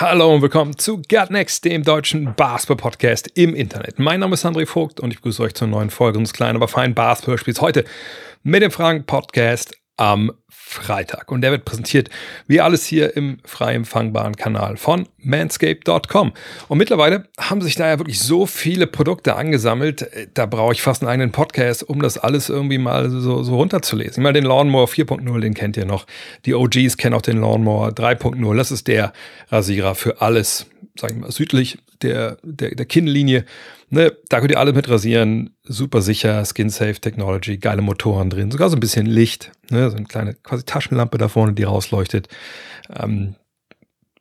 Hallo und willkommen zu Gut Next, dem deutschen Basketball-Podcast im Internet. Mein Name ist André Vogt und ich begrüße euch zur neuen Folge unseres kleinen, aber feinen Basketball-Spiels heute mit dem Fragen-Podcast am Freitag. Und der wird präsentiert, wie alles hier im frei empfangbaren Kanal von manscape.com. Und mittlerweile haben sich da ja wirklich so viele Produkte angesammelt, äh, da brauche ich fast einen eigenen Podcast, um das alles irgendwie mal so, so runterzulesen. Ich meine, den Lawnmower 4.0, den kennt ihr noch. Die OGs kennen auch den Lawnmower 3.0. Das ist der Rasierer für alles, sag ich mal, südlich der, der, der Kinnlinie. Ne, da könnt ihr alles mit rasieren. Super sicher, Skin-Safe Technology, geile Motoren drin, sogar so ein bisschen Licht. Ne, so eine kleine quasi Taschenlampe da vorne, die rausleuchtet. Ähm,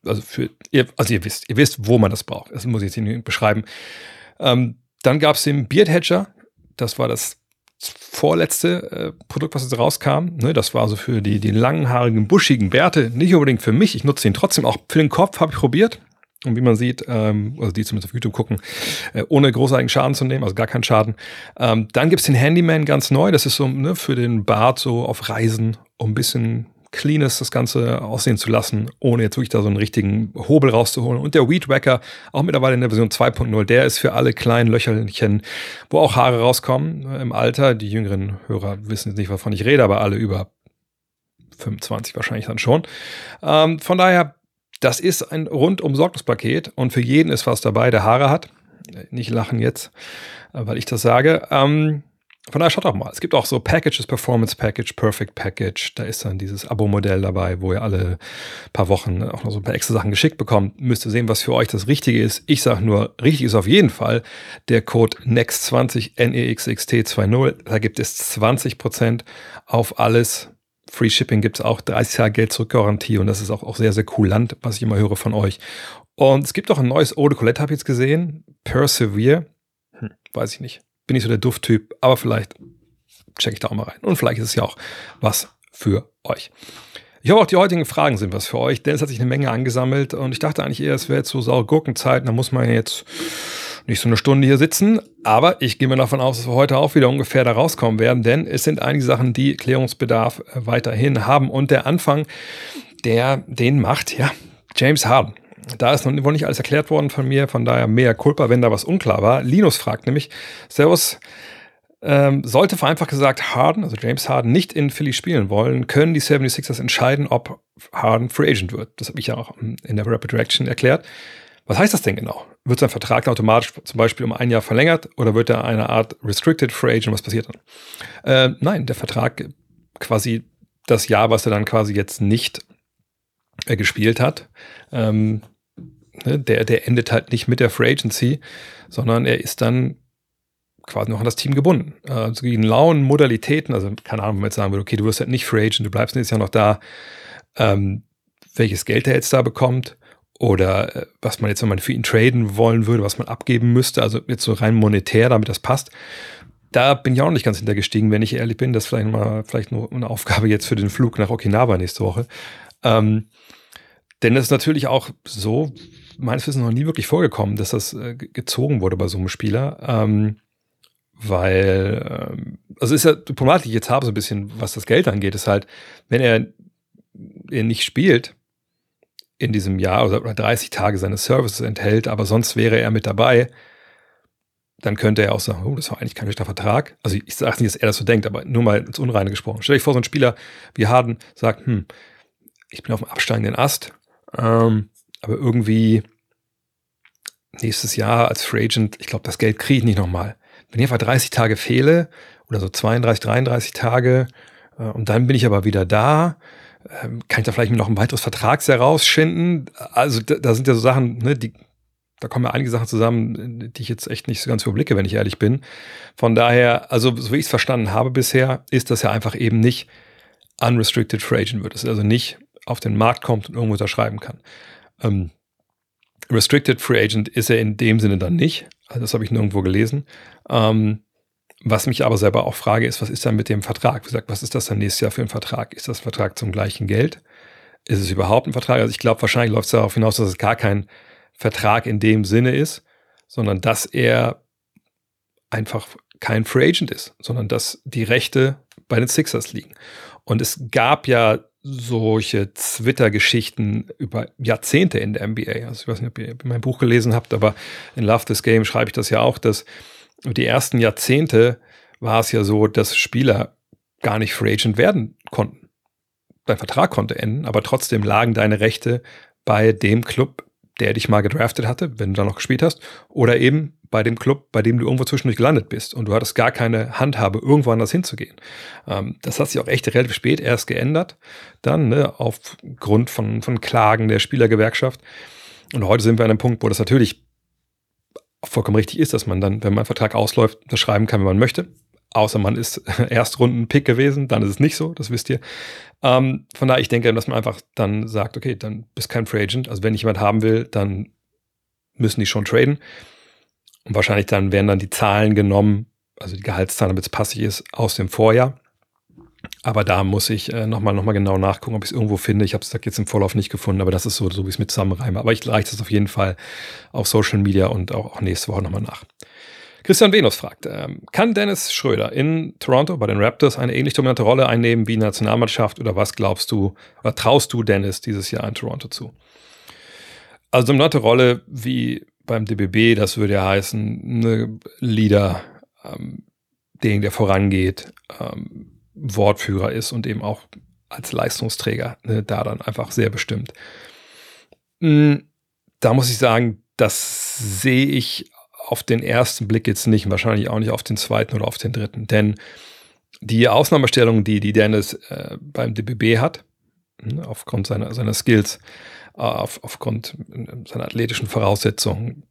also für ihr, also ihr wisst, ihr wisst, wo man das braucht. Das muss ich jetzt nicht beschreiben. Ähm, dann gab es den Beard Hedger. Das war das vorletzte äh, Produkt, was jetzt rauskam. Ne, das war also für die, die langhaarigen, buschigen Bärte. Nicht unbedingt für mich. Ich nutze ihn trotzdem auch für den Kopf, habe ich probiert. Und wie man sieht, ähm, also die zumindest auf YouTube gucken, äh, ohne großartigen Schaden zu nehmen, also gar keinen Schaden. Ähm, dann gibt's den Handyman ganz neu. Das ist so ne, für den Bart so auf Reisen, um ein bisschen cleanes das Ganze aussehen zu lassen, ohne jetzt wirklich da so einen richtigen Hobel rauszuholen. Und der Weed Wacker, auch mittlerweile in der Version 2.0, der ist für alle kleinen Löcherchen, wo auch Haare rauskommen äh, im Alter. Die jüngeren Hörer wissen jetzt nicht, wovon ich rede, aber alle über 25 wahrscheinlich dann schon. Ähm, von daher das ist ein rundum Sorgungspaket und für jeden ist was dabei, der Haare hat. Nicht lachen jetzt, äh, weil ich das sage. Ähm, von daher schaut doch mal. Es gibt auch so Packages, Performance Package, Perfect Package. Da ist dann dieses Abo-Modell dabei, wo ihr alle paar Wochen auch noch so ein paar extra Sachen geschickt bekommt. Müsst ihr sehen, was für euch das Richtige ist. Ich sage nur, richtig ist auf jeden Fall der Code NEXT20 NEXXT20. Da gibt es 20% auf alles, Free Shipping gibt es auch 30 Jahre Geld zurück Garantie und das ist auch, auch sehr, sehr cool Land, was ich immer höre von euch. Und es gibt auch ein neues Eau de Colette, habe ich jetzt gesehen. Persevere. Hm, weiß ich nicht. Bin nicht so der Dufttyp, aber vielleicht checke ich da auch mal rein. Und vielleicht ist es ja auch was für euch. Ich hoffe, auch die heutigen Fragen sind was für euch, denn es hat sich eine Menge angesammelt und ich dachte eigentlich eher, es wäre jetzt so saure Gurkenzeit, da muss man jetzt nicht so eine Stunde hier sitzen, aber ich gehe mir davon aus, dass wir heute auch wieder ungefähr da rauskommen werden, denn es sind einige Sachen, die Klärungsbedarf äh, weiterhin haben. Und der Anfang, der den macht, ja, James Harden. Da ist noch wohl nicht alles erklärt worden von mir, von daher mehr Culpa, wenn da was unklar war. Linus fragt nämlich, Servus, ähm, sollte vereinfacht gesagt Harden, also James Harden, nicht in Philly spielen wollen, können die 76ers entscheiden, ob Harden Free Agent wird. Das habe ich ja auch in der Rapid Reaction erklärt. Was heißt das denn genau? Wird sein Vertrag automatisch zum Beispiel um ein Jahr verlängert oder wird er eine Art Restricted Free Agent? Was passiert dann? Äh, nein, der Vertrag quasi das Jahr, was er dann quasi jetzt nicht äh, gespielt hat, ähm, ne, der, der endet halt nicht mit der Free Agency, sondern er ist dann quasi noch an das Team gebunden. Äh, zu den lauen Modalitäten, also keine Ahnung, wenn man jetzt sagen würde, okay, du wirst halt nicht Free Agent, du bleibst nächstes Jahr noch da, ähm, welches Geld er jetzt da bekommt, oder äh, was man jetzt, wenn man für ihn traden wollen würde, was man abgeben müsste, also jetzt so rein monetär, damit das passt. Da bin ich auch noch nicht ganz hintergestiegen, wenn ich ehrlich bin. Das ist vielleicht mal vielleicht nur eine Aufgabe jetzt für den Flug nach Okinawa nächste Woche. Ähm, denn es ist natürlich auch so, meines Wissens noch nie wirklich vorgekommen, dass das äh, gezogen wurde bei so einem Spieler. Ähm, weil, ähm, also ist ja die Problematik, ich jetzt habe, so ein bisschen, was das Geld angeht, ist halt, wenn er, er nicht spielt, in diesem Jahr oder 30 Tage seines Services enthält, aber sonst wäre er mit dabei, dann könnte er auch sagen, oh, das war eigentlich kein schlechter Vertrag. Also ich sage nicht, dass er das so denkt, aber nur mal ins Unreine gesprochen. Stell dich vor, so ein Spieler wie Harden sagt, hm, ich bin auf dem absteigenden Ast, ähm, aber irgendwie nächstes Jahr als Free Agent, ich glaube, das Geld kriege ich nicht nochmal. Wenn ich einfach 30 Tage fehle oder so 32, 33 Tage äh, und dann bin ich aber wieder da, ähm, kann ich da vielleicht noch ein weiteres Vertragsjahr rausschinden? Also da, da sind ja so Sachen, ne, die, da kommen ja einige Sachen zusammen, die ich jetzt echt nicht so ganz überblicke, wenn ich ehrlich bin. Von daher, also so wie ich es verstanden habe bisher, ist das ja einfach eben nicht unrestricted free agent wird. Es also nicht auf den Markt kommt und irgendwo unterschreiben kann. Ähm, restricted free agent ist er in dem Sinne dann nicht, Also das habe ich nirgendwo gelesen. Ähm, was mich aber selber auch frage, ist, was ist dann mit dem Vertrag? Wie gesagt, was ist das dann nächstes Jahr für ein Vertrag? Ist das ein Vertrag zum gleichen Geld? Ist es überhaupt ein Vertrag? Also ich glaube, wahrscheinlich läuft es darauf hinaus, dass es gar kein Vertrag in dem Sinne ist, sondern dass er einfach kein Free Agent ist, sondern dass die Rechte bei den Sixers liegen. Und es gab ja solche Twitter-Geschichten über Jahrzehnte in der NBA. Also ich weiß nicht, ob ihr mein Buch gelesen habt, aber in Love This Game schreibe ich das ja auch, dass die ersten Jahrzehnte war es ja so, dass Spieler gar nicht Free Agent werden konnten. Dein Vertrag konnte enden, aber trotzdem lagen deine Rechte bei dem Club, der dich mal gedraftet hatte, wenn du da noch gespielt hast, oder eben bei dem Club, bei dem du irgendwo zwischendurch gelandet bist und du hattest gar keine Handhabe, irgendwo anders hinzugehen. Ähm, das hat sich auch echt relativ spät erst geändert, dann ne, aufgrund von, von Klagen der Spielergewerkschaft. Und heute sind wir an einem Punkt, wo das natürlich vollkommen richtig ist, dass man dann, wenn man Vertrag ausläuft, das schreiben kann, wenn man möchte. Außer man ist Erstrunden-Pick gewesen, dann ist es nicht so, das wisst ihr. Ähm, von daher, ich denke, dass man einfach dann sagt, okay, dann bist kein Free Agent. Also wenn ich jemand haben will, dann müssen die schon traden. Und wahrscheinlich dann werden dann die Zahlen genommen, also die Gehaltszahlen, damit es passig ist, aus dem Vorjahr. Aber da muss ich äh, nochmal noch mal genau nachgucken, ob ich es irgendwo finde. Ich habe es jetzt im Vorlauf nicht gefunden, aber das ist so, so wie ich es mit zusammenreime. Aber ich reiche das auf jeden Fall auf Social Media und auch, auch nächste Woche nochmal nach. Christian Venus fragt, ähm, kann Dennis Schröder in Toronto bei den Raptors eine ähnlich dominante Rolle einnehmen wie in der Nationalmannschaft oder was glaubst du oder traust du Dennis dieses Jahr in Toronto zu? Also dominante Rolle wie beim DBB, das würde ja heißen, eine Leader, ähm, den der vorangeht, ähm, Wortführer ist und eben auch als Leistungsträger ne, da dann einfach sehr bestimmt. Hm, da muss ich sagen, das sehe ich auf den ersten Blick jetzt nicht, wahrscheinlich auch nicht auf den zweiten oder auf den dritten, denn die Ausnahmestellung, die, die Dennis äh, beim DBB hat, ne, aufgrund seiner, seiner Skills, äh, auf, aufgrund seiner athletischen Voraussetzungen,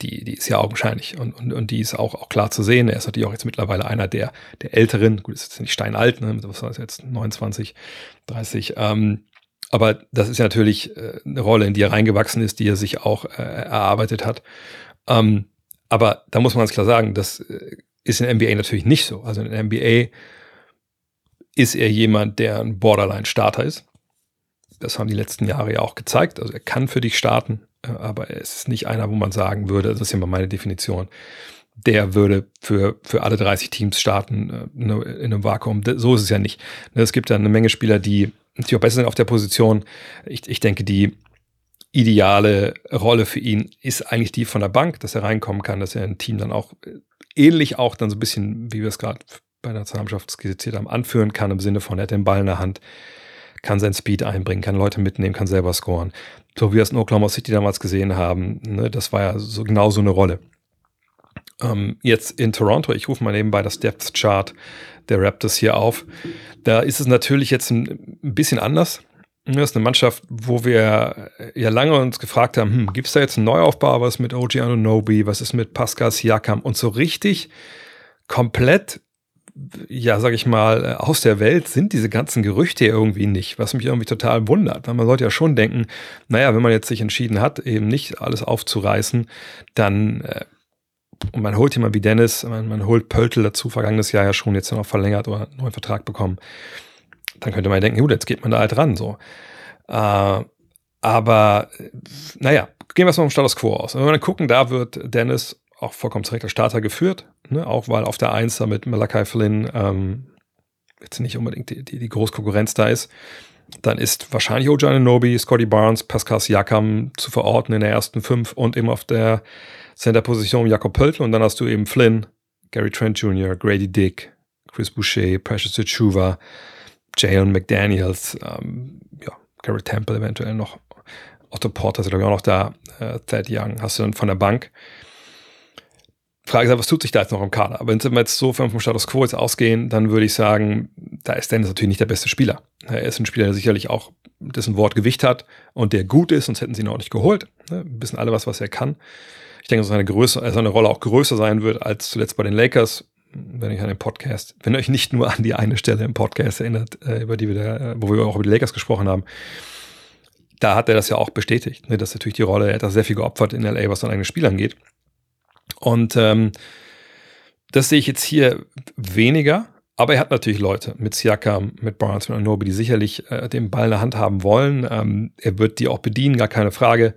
die, die ist ja augenscheinlich und, und, und die ist auch, auch klar zu sehen. Er ist natürlich auch jetzt mittlerweile einer der, der Älteren, gut, ist jetzt nicht steinalt, ne, was war das jetzt, 29, 30, ähm, aber das ist ja natürlich äh, eine Rolle, in die er reingewachsen ist, die er sich auch äh, erarbeitet hat. Ähm, aber da muss man ganz klar sagen, das äh, ist in NBA natürlich nicht so. Also in NBA ist er jemand, der ein Borderline-Starter ist. Das haben die letzten Jahre ja auch gezeigt. Also er kann für dich starten, aber es ist nicht einer, wo man sagen würde, das ist ja mal meine Definition, der würde für, für alle 30 Teams starten äh, in einem Vakuum. So ist es ja nicht. Ne, es gibt ja eine Menge Spieler, die natürlich auch besser sind auf der Position. Ich, ich denke, die ideale Rolle für ihn ist eigentlich die von der Bank, dass er reinkommen kann, dass er ein Team dann auch äh, ähnlich auch dann so ein bisschen, wie wir es gerade bei der Nationalmannschaft skizziert haben, anführen kann im Sinne von, er hat den Ball in der Hand, kann sein Speed einbringen, kann Leute mitnehmen, kann selber scoren. So wie wir es in Oklahoma City damals gesehen haben, ne, das war ja so genau so eine Rolle. Ähm, jetzt in Toronto, ich rufe mal nebenbei das Depth Chart der Raptors hier auf. Da ist es natürlich jetzt ein, ein bisschen anders. Das ist eine Mannschaft, wo wir ja lange uns gefragt haben, hm, gibt es da jetzt einen Neuaufbau, was mit OG Anunobi, was ist mit Pascal Siakam und so richtig komplett ja, sag ich mal, äh, aus der Welt sind diese ganzen Gerüchte irgendwie nicht, was mich irgendwie total wundert. Weil man sollte ja schon denken, naja, wenn man jetzt sich entschieden hat, eben nicht alles aufzureißen, dann, äh, und man holt jemand wie Dennis, man, man holt Pöltl dazu, vergangenes Jahr ja schon, jetzt noch verlängert oder einen neuen Vertrag bekommen, dann könnte man denken, gut, jetzt geht man da halt ran, so. Äh, aber, naja, gehen wir erstmal vom Status Quo aus. Wenn wir dann gucken, da wird Dennis auch vollkommen korrekt als Starter geführt, ne? auch weil auf der Eins mit Malachi Flynn ähm, jetzt nicht unbedingt die, die, die Großkonkurrenz da ist. Dann ist wahrscheinlich Ojo Ananobi, Scotty Barnes, Pascal Siakam zu verorten in der ersten fünf und eben auf der Center-Position Jakob Pöltl und dann hast du eben Flynn, Gary Trent Jr., Grady Dick, Chris Boucher, Precious Achuva, Jalen McDaniels, ähm, ja, Garrett Temple eventuell noch, Otto Porter ist glaube ich auch noch da, äh, Thad Young hast du dann von der Bank. Frage ist, was tut sich da jetzt noch im Kader? Aber wenn wir jetzt so vom Status Quo jetzt ausgehen, dann würde ich sagen, da ist Dennis natürlich nicht der beste Spieler. Er ist ein Spieler, der sicherlich auch dessen Wort Gewicht hat und der gut ist, sonst hätten sie ihn auch nicht geholt. Wir wissen alle was, was er kann. Ich denke, dass seine, Größe, seine Rolle auch größer sein wird als zuletzt bei den Lakers, wenn ich an den Podcast, wenn euch nicht nur an die eine Stelle im Podcast erinnert, äh, über die wir da, wo wir auch über die Lakers gesprochen haben, da hat er das ja auch bestätigt, ne, dass natürlich die Rolle, er hat da sehr viel geopfert in LA, was seine eigenen Spiel angeht. Und ähm, das sehe ich jetzt hier weniger. Aber er hat natürlich Leute mit Siakam, mit Barnes, mit Anobi, die sicherlich äh, den Ball in der Hand haben wollen. Ähm, er wird die auch bedienen, gar keine Frage.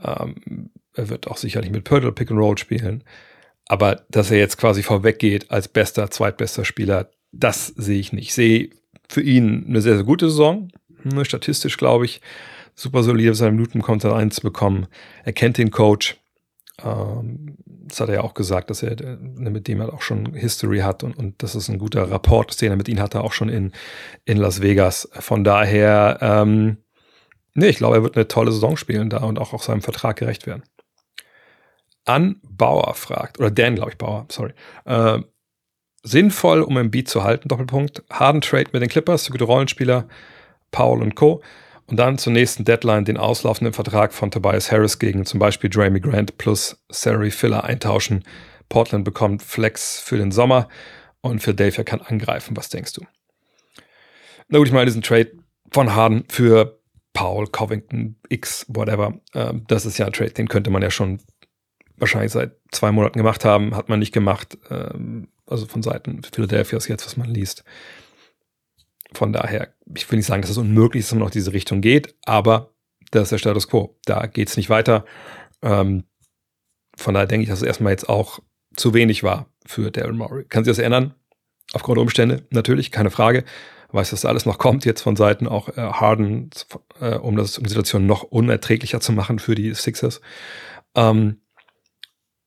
Ähm, er wird auch sicherlich mit Purtle Pick and Roll spielen. Aber dass er jetzt quasi vorweggeht als bester, zweitbester Spieler, das sehe ich nicht. Ich sehe für ihn eine sehr, sehr gute Saison. Ne, statistisch, glaube ich, super solide, seine Minuten kommt da reinzubekommen. Er kennt den Coach. Ähm, das hat er ja auch gesagt, dass er ne, mit dem er auch schon History hat und, und das ist ein guter Rapport, den er mit ihm hatte, auch schon in, in Las Vegas. Von daher, ähm, nee, ich glaube, er wird eine tolle Saison spielen da und auch, auch seinem Vertrag gerecht werden. An Bauer fragt, oder Dan, glaube ich, Bauer, sorry. Äh, sinnvoll, um im Beat zu halten, Doppelpunkt. Harden Trade mit den Clippers, gute Rollenspieler, Paul und Co. Und dann zur nächsten Deadline den auslaufenden Vertrag von Tobias Harris gegen zum Beispiel Jamie Grant plus Sari Filler eintauschen. Portland bekommt Flex für den Sommer und Philadelphia kann angreifen. Was denkst du? Na gut, ich meine, diesen Trade von Harden für Paul, Covington, X, whatever, äh, das ist ja ein Trade, den könnte man ja schon wahrscheinlich seit zwei Monaten gemacht haben, hat man nicht gemacht. Ähm, also von Seiten Philadelphias jetzt, was man liest. Von daher, ich will nicht sagen, dass es unmöglich ist, dass man noch diese Richtung geht, aber das ist der Status quo. Da geht es nicht weiter. Ähm, von daher denke ich, dass es erstmal jetzt auch zu wenig war für Daryl Morey. Kann sich das ändern? Aufgrund der Umstände? Natürlich, keine Frage. Weiß, dass da alles noch kommt jetzt von Seiten auch äh, Harden, äh, um das um die Situation noch unerträglicher zu machen für die Sixers. Ähm,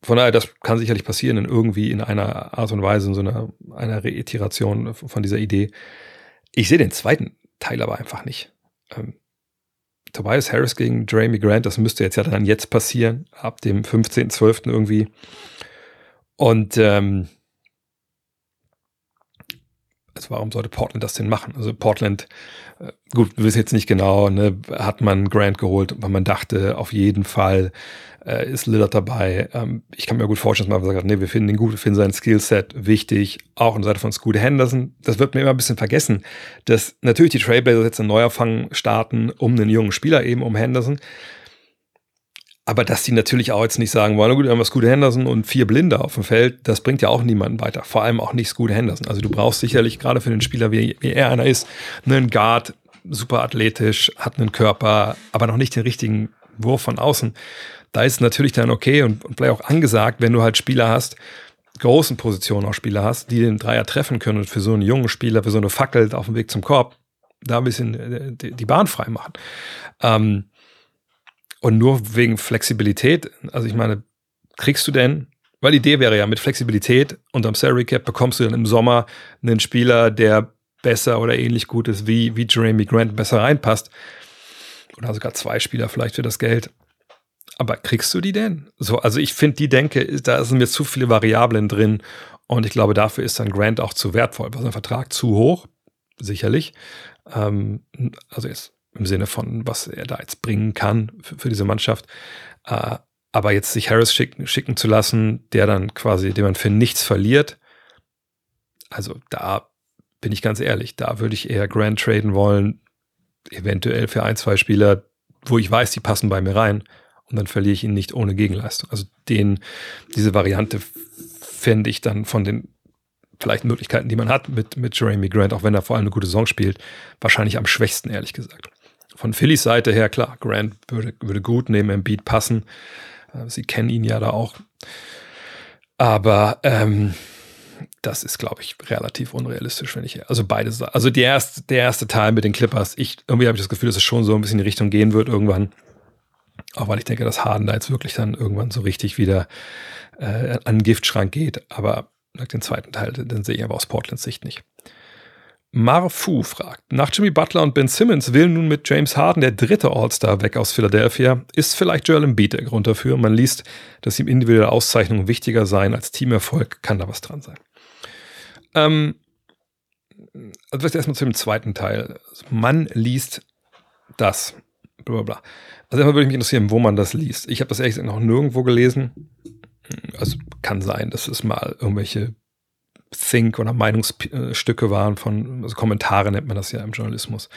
von daher, das kann sicherlich passieren in irgendwie in einer Art und Weise, in so einer, einer Reiteration von dieser Idee. Ich sehe den zweiten Teil aber einfach nicht. Ähm, Tobias Harris gegen Jeremy Grant, das müsste jetzt ja dann jetzt passieren, ab dem 15.12. irgendwie. Und ähm, also warum sollte Portland das denn machen? Also Portland, äh, gut, wir wissen jetzt nicht genau, ne, hat man Grant geholt, weil man dachte, auf jeden Fall äh, ist Lillard dabei. Ähm, ich kann mir gut vorstellen, dass man sagt, nee, wir finden ihn gut, wir finden sein Skillset wichtig, auch an der Seite von Scoot Henderson. Das wird mir immer ein bisschen vergessen, dass natürlich die Trailblazers jetzt einen Neuerfang starten um einen jungen Spieler eben, um Henderson. Aber dass die natürlich auch jetzt nicht sagen wollen, gut, wir haben wir Scooter Henderson und vier Blinde auf dem Feld, das bringt ja auch niemanden weiter. Vor allem auch nicht Scooter Henderson. Also du brauchst sicherlich gerade für den Spieler, wie, wie er einer ist, einen Guard, super athletisch, hat einen Körper, aber noch nicht den richtigen Wurf von außen. Da ist natürlich dann okay und, und vielleicht auch angesagt, wenn du halt Spieler hast, großen Positionen auch Spieler hast, die den Dreier treffen können und für so einen jungen Spieler, für so eine Fackel auf dem Weg zum Korb, da ein bisschen äh, die Bahn frei machen. Ähm, und nur wegen Flexibilität, also ich meine, kriegst du denn, weil die Idee wäre ja, mit Flexibilität unterm Salary Cap bekommst du dann im Sommer einen Spieler, der besser oder ähnlich gut ist, wie, wie Jeremy Grant besser reinpasst. Oder sogar zwei Spieler vielleicht für das Geld. Aber kriegst du die denn? So, also ich finde die Denke, da sind mir zu viele Variablen drin und ich glaube, dafür ist dann Grant auch zu wertvoll. War sein Vertrag zu hoch? Sicherlich. Ähm, also jetzt im Sinne von, was er da jetzt bringen kann für, für diese Mannschaft. Äh, aber jetzt sich Harris schicken, schicken zu lassen, der dann quasi, den man für nichts verliert, also da bin ich ganz ehrlich, da würde ich eher Grant traden wollen, eventuell für ein, zwei Spieler, wo ich weiß, die passen bei mir rein und dann verliere ich ihn nicht ohne Gegenleistung. Also den, diese Variante fände ich dann von den vielleicht Möglichkeiten, die man hat mit, mit Jeremy Grant, auch wenn er vor allem eine gute Saison spielt, wahrscheinlich am schwächsten, ehrlich gesagt. Von Phillys Seite her, klar, Grant würde, würde gut neben Embiid passen. Äh, sie kennen ihn ja da auch. Aber ähm, das ist, glaube ich, relativ unrealistisch, wenn ich. Also beide. Also die erste, der erste Teil mit den Clippers, ich, irgendwie habe ich das Gefühl, dass es schon so ein bisschen in die Richtung gehen wird irgendwann. Auch weil ich denke, dass Harden da jetzt wirklich dann irgendwann so richtig wieder äh, an den Giftschrank geht. Aber den zweiten Teil, den sehe ich aber aus Portlands Sicht nicht. Marfu fragt, nach Jimmy Butler und Ben Simmons will nun mit James Harden der dritte All-Star weg aus Philadelphia. Ist vielleicht Joel Embiid der Grund dafür? Man liest, dass ihm individuelle Auszeichnungen wichtiger seien als Teamerfolg. Kann da was dran sein? Ähm, also vielleicht erstmal zu dem zweiten Teil. Man liest das. Blablabla. Also erstmal würde ich mich interessieren, wo man das liest. Ich habe das ehrlich gesagt noch nirgendwo gelesen. Also kann sein, dass es mal irgendwelche Think oder Meinungsstücke waren von, also Kommentare nennt man das ja im Journalismus,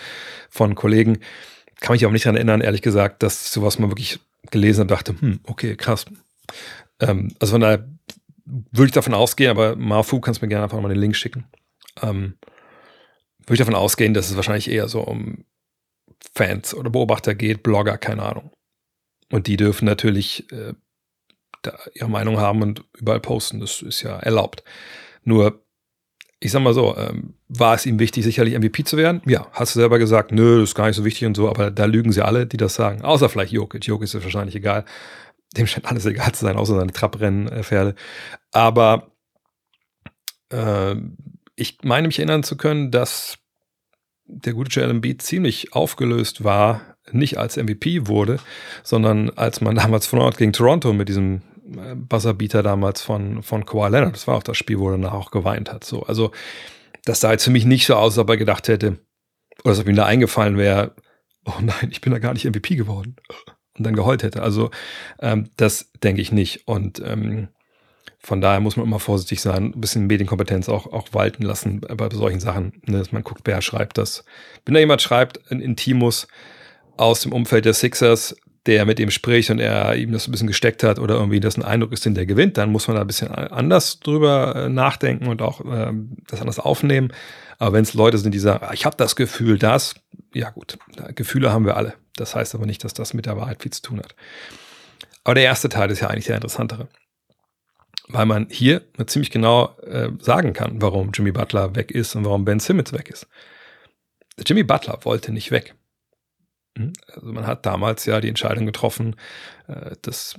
von Kollegen. Kann mich auch nicht daran erinnern, ehrlich gesagt, dass sowas mal wirklich gelesen und dachte, hm, okay, krass. Ähm, also von daher würde ich davon ausgehen, aber Marfu kannst mir gerne einfach mal den Link schicken. Ähm, würde ich davon ausgehen, dass es wahrscheinlich eher so um Fans oder Beobachter geht, Blogger, keine Ahnung. Und die dürfen natürlich äh, ihre Meinung haben und überall posten. Das ist ja erlaubt. Nur, ich sag mal so, ähm, war es ihm wichtig, sicherlich MVP zu werden? Ja, hast du selber gesagt, nö, das ist gar nicht so wichtig und so, aber da lügen sie alle, die das sagen. Außer vielleicht Jokic. Jokic ist wahrscheinlich egal. Dem scheint alles egal zu sein, außer seine Trapprennpferde. Aber äh, ich meine mich erinnern zu können, dass der gute Joel Embiid ziemlich aufgelöst war, nicht als MVP wurde, sondern als man damals von Ort gegen Toronto mit diesem Buzzerbeater damals von, von Kawhi Leonard, das war auch das Spiel, wo er danach auch geweint hat. So, also das sah jetzt für mich nicht so aus, als ob er gedacht hätte, oder als ob ihm da eingefallen wäre, oh nein, ich bin da gar nicht MVP geworden und dann geheult hätte. Also ähm, das denke ich nicht. Und ähm, von daher muss man immer vorsichtig sein, ein bisschen Medienkompetenz auch, auch walten lassen bei solchen Sachen. Ne, dass man guckt, wer schreibt das. Wenn da jemand schreibt, ein Intimus aus dem Umfeld der Sixers, der mit ihm spricht und er ihm das ein bisschen gesteckt hat oder irgendwie das ein Eindruck ist, den der gewinnt, dann muss man da ein bisschen anders drüber äh, nachdenken und auch äh, das anders aufnehmen. Aber wenn es Leute sind, die sagen, ah, ich habe das Gefühl, das, ja gut, Gefühle haben wir alle. Das heißt aber nicht, dass das mit der Wahrheit viel zu tun hat. Aber der erste Teil ist ja eigentlich der interessantere weil man hier ziemlich genau äh, sagen kann, warum Jimmy Butler weg ist und warum Ben Simmons weg ist. Jimmy Butler wollte nicht weg. Hm? Also man hat damals ja die Entscheidung getroffen, äh, das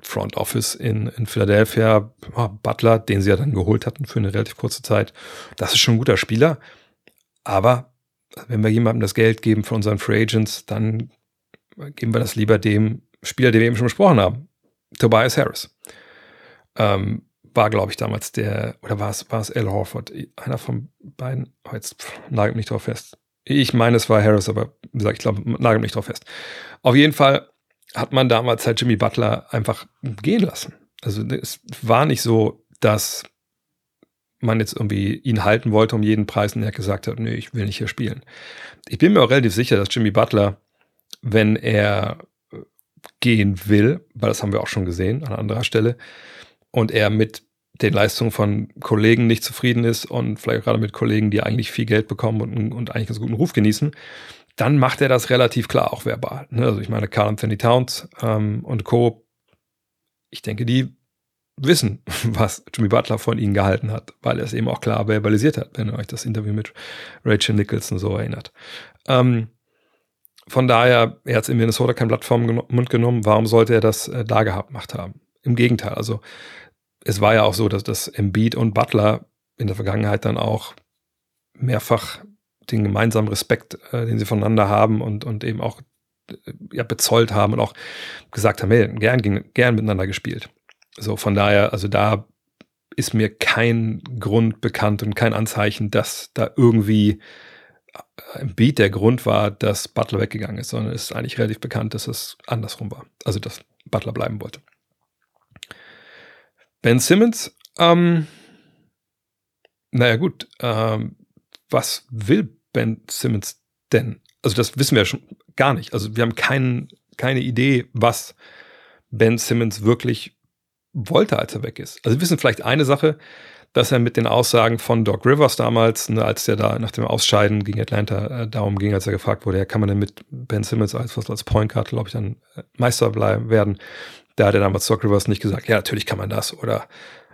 Front Office in, in Philadelphia, oh, Butler, den sie ja dann geholt hatten für eine relativ kurze Zeit, das ist schon ein guter Spieler, aber wenn wir jemandem das Geld geben von unseren Free Agents, dann geben wir das lieber dem Spieler, den wir eben schon besprochen haben, Tobias Harris ähm, war, glaube ich, damals der, oder war es, war es Al Horford? Einer von beiden, oh, jetzt nagelt mich drauf fest. Ich meine, es war Harris, aber wie gesagt, ich glaube, nagelt mich drauf fest. Auf jeden Fall hat man damals halt Jimmy Butler einfach gehen lassen. Also es war nicht so, dass man jetzt irgendwie ihn halten wollte um jeden Preis und er gesagt hat, nee, ich will nicht hier spielen. Ich bin mir auch relativ sicher, dass Jimmy Butler, wenn er gehen will, weil das haben wir auch schon gesehen an anderer Stelle, und er mit den Leistungen von Kollegen nicht zufrieden ist und vielleicht gerade mit Kollegen, die eigentlich viel Geld bekommen und, und eigentlich einen guten Ruf genießen, dann macht er das relativ klar auch verbal. Ne? Also ich meine, Carl Anthony Towns ähm, und Co., ich denke, die wissen, was Jimmy Butler von ihnen gehalten hat, weil er es eben auch klar verbalisiert hat, wenn ihr euch das Interview mit Rachel Nicholson so erinnert. Ähm, von daher, er hat es in Minnesota kein Blatt vom Mund genommen. Warum sollte er das äh, da gemacht haben? Im Gegenteil, also es war ja auch so, dass das Embiid und Butler in der Vergangenheit dann auch mehrfach den gemeinsamen Respekt, äh, den sie voneinander haben und, und eben auch äh, ja, bezollt haben und auch gesagt haben, hey, gern, gern miteinander gespielt. So, von daher, also da ist mir kein Grund bekannt und kein Anzeichen, dass da irgendwie äh, im Beat der Grund war, dass Butler weggegangen ist, sondern es ist eigentlich relativ bekannt, dass es andersrum war. Also, dass Butler bleiben wollte. Ben Simmons, ähm, naja gut, ähm, was will Ben Simmons denn? Also das wissen wir ja schon gar nicht. Also wir haben kein, keine Idee, was Ben Simmons wirklich wollte, als er weg ist. Also wir wissen vielleicht eine Sache, dass er mit den Aussagen von Doc Rivers damals, ne, als der da nach dem Ausscheiden gegen Atlanta äh, darum ging, als er gefragt wurde, ja, kann man denn mit Ben Simmons als, als Point Guard, glaube ich, dann äh, Meister bleiben werden, da hat er damals Doc Rivers nicht gesagt, ja, natürlich kann man das oder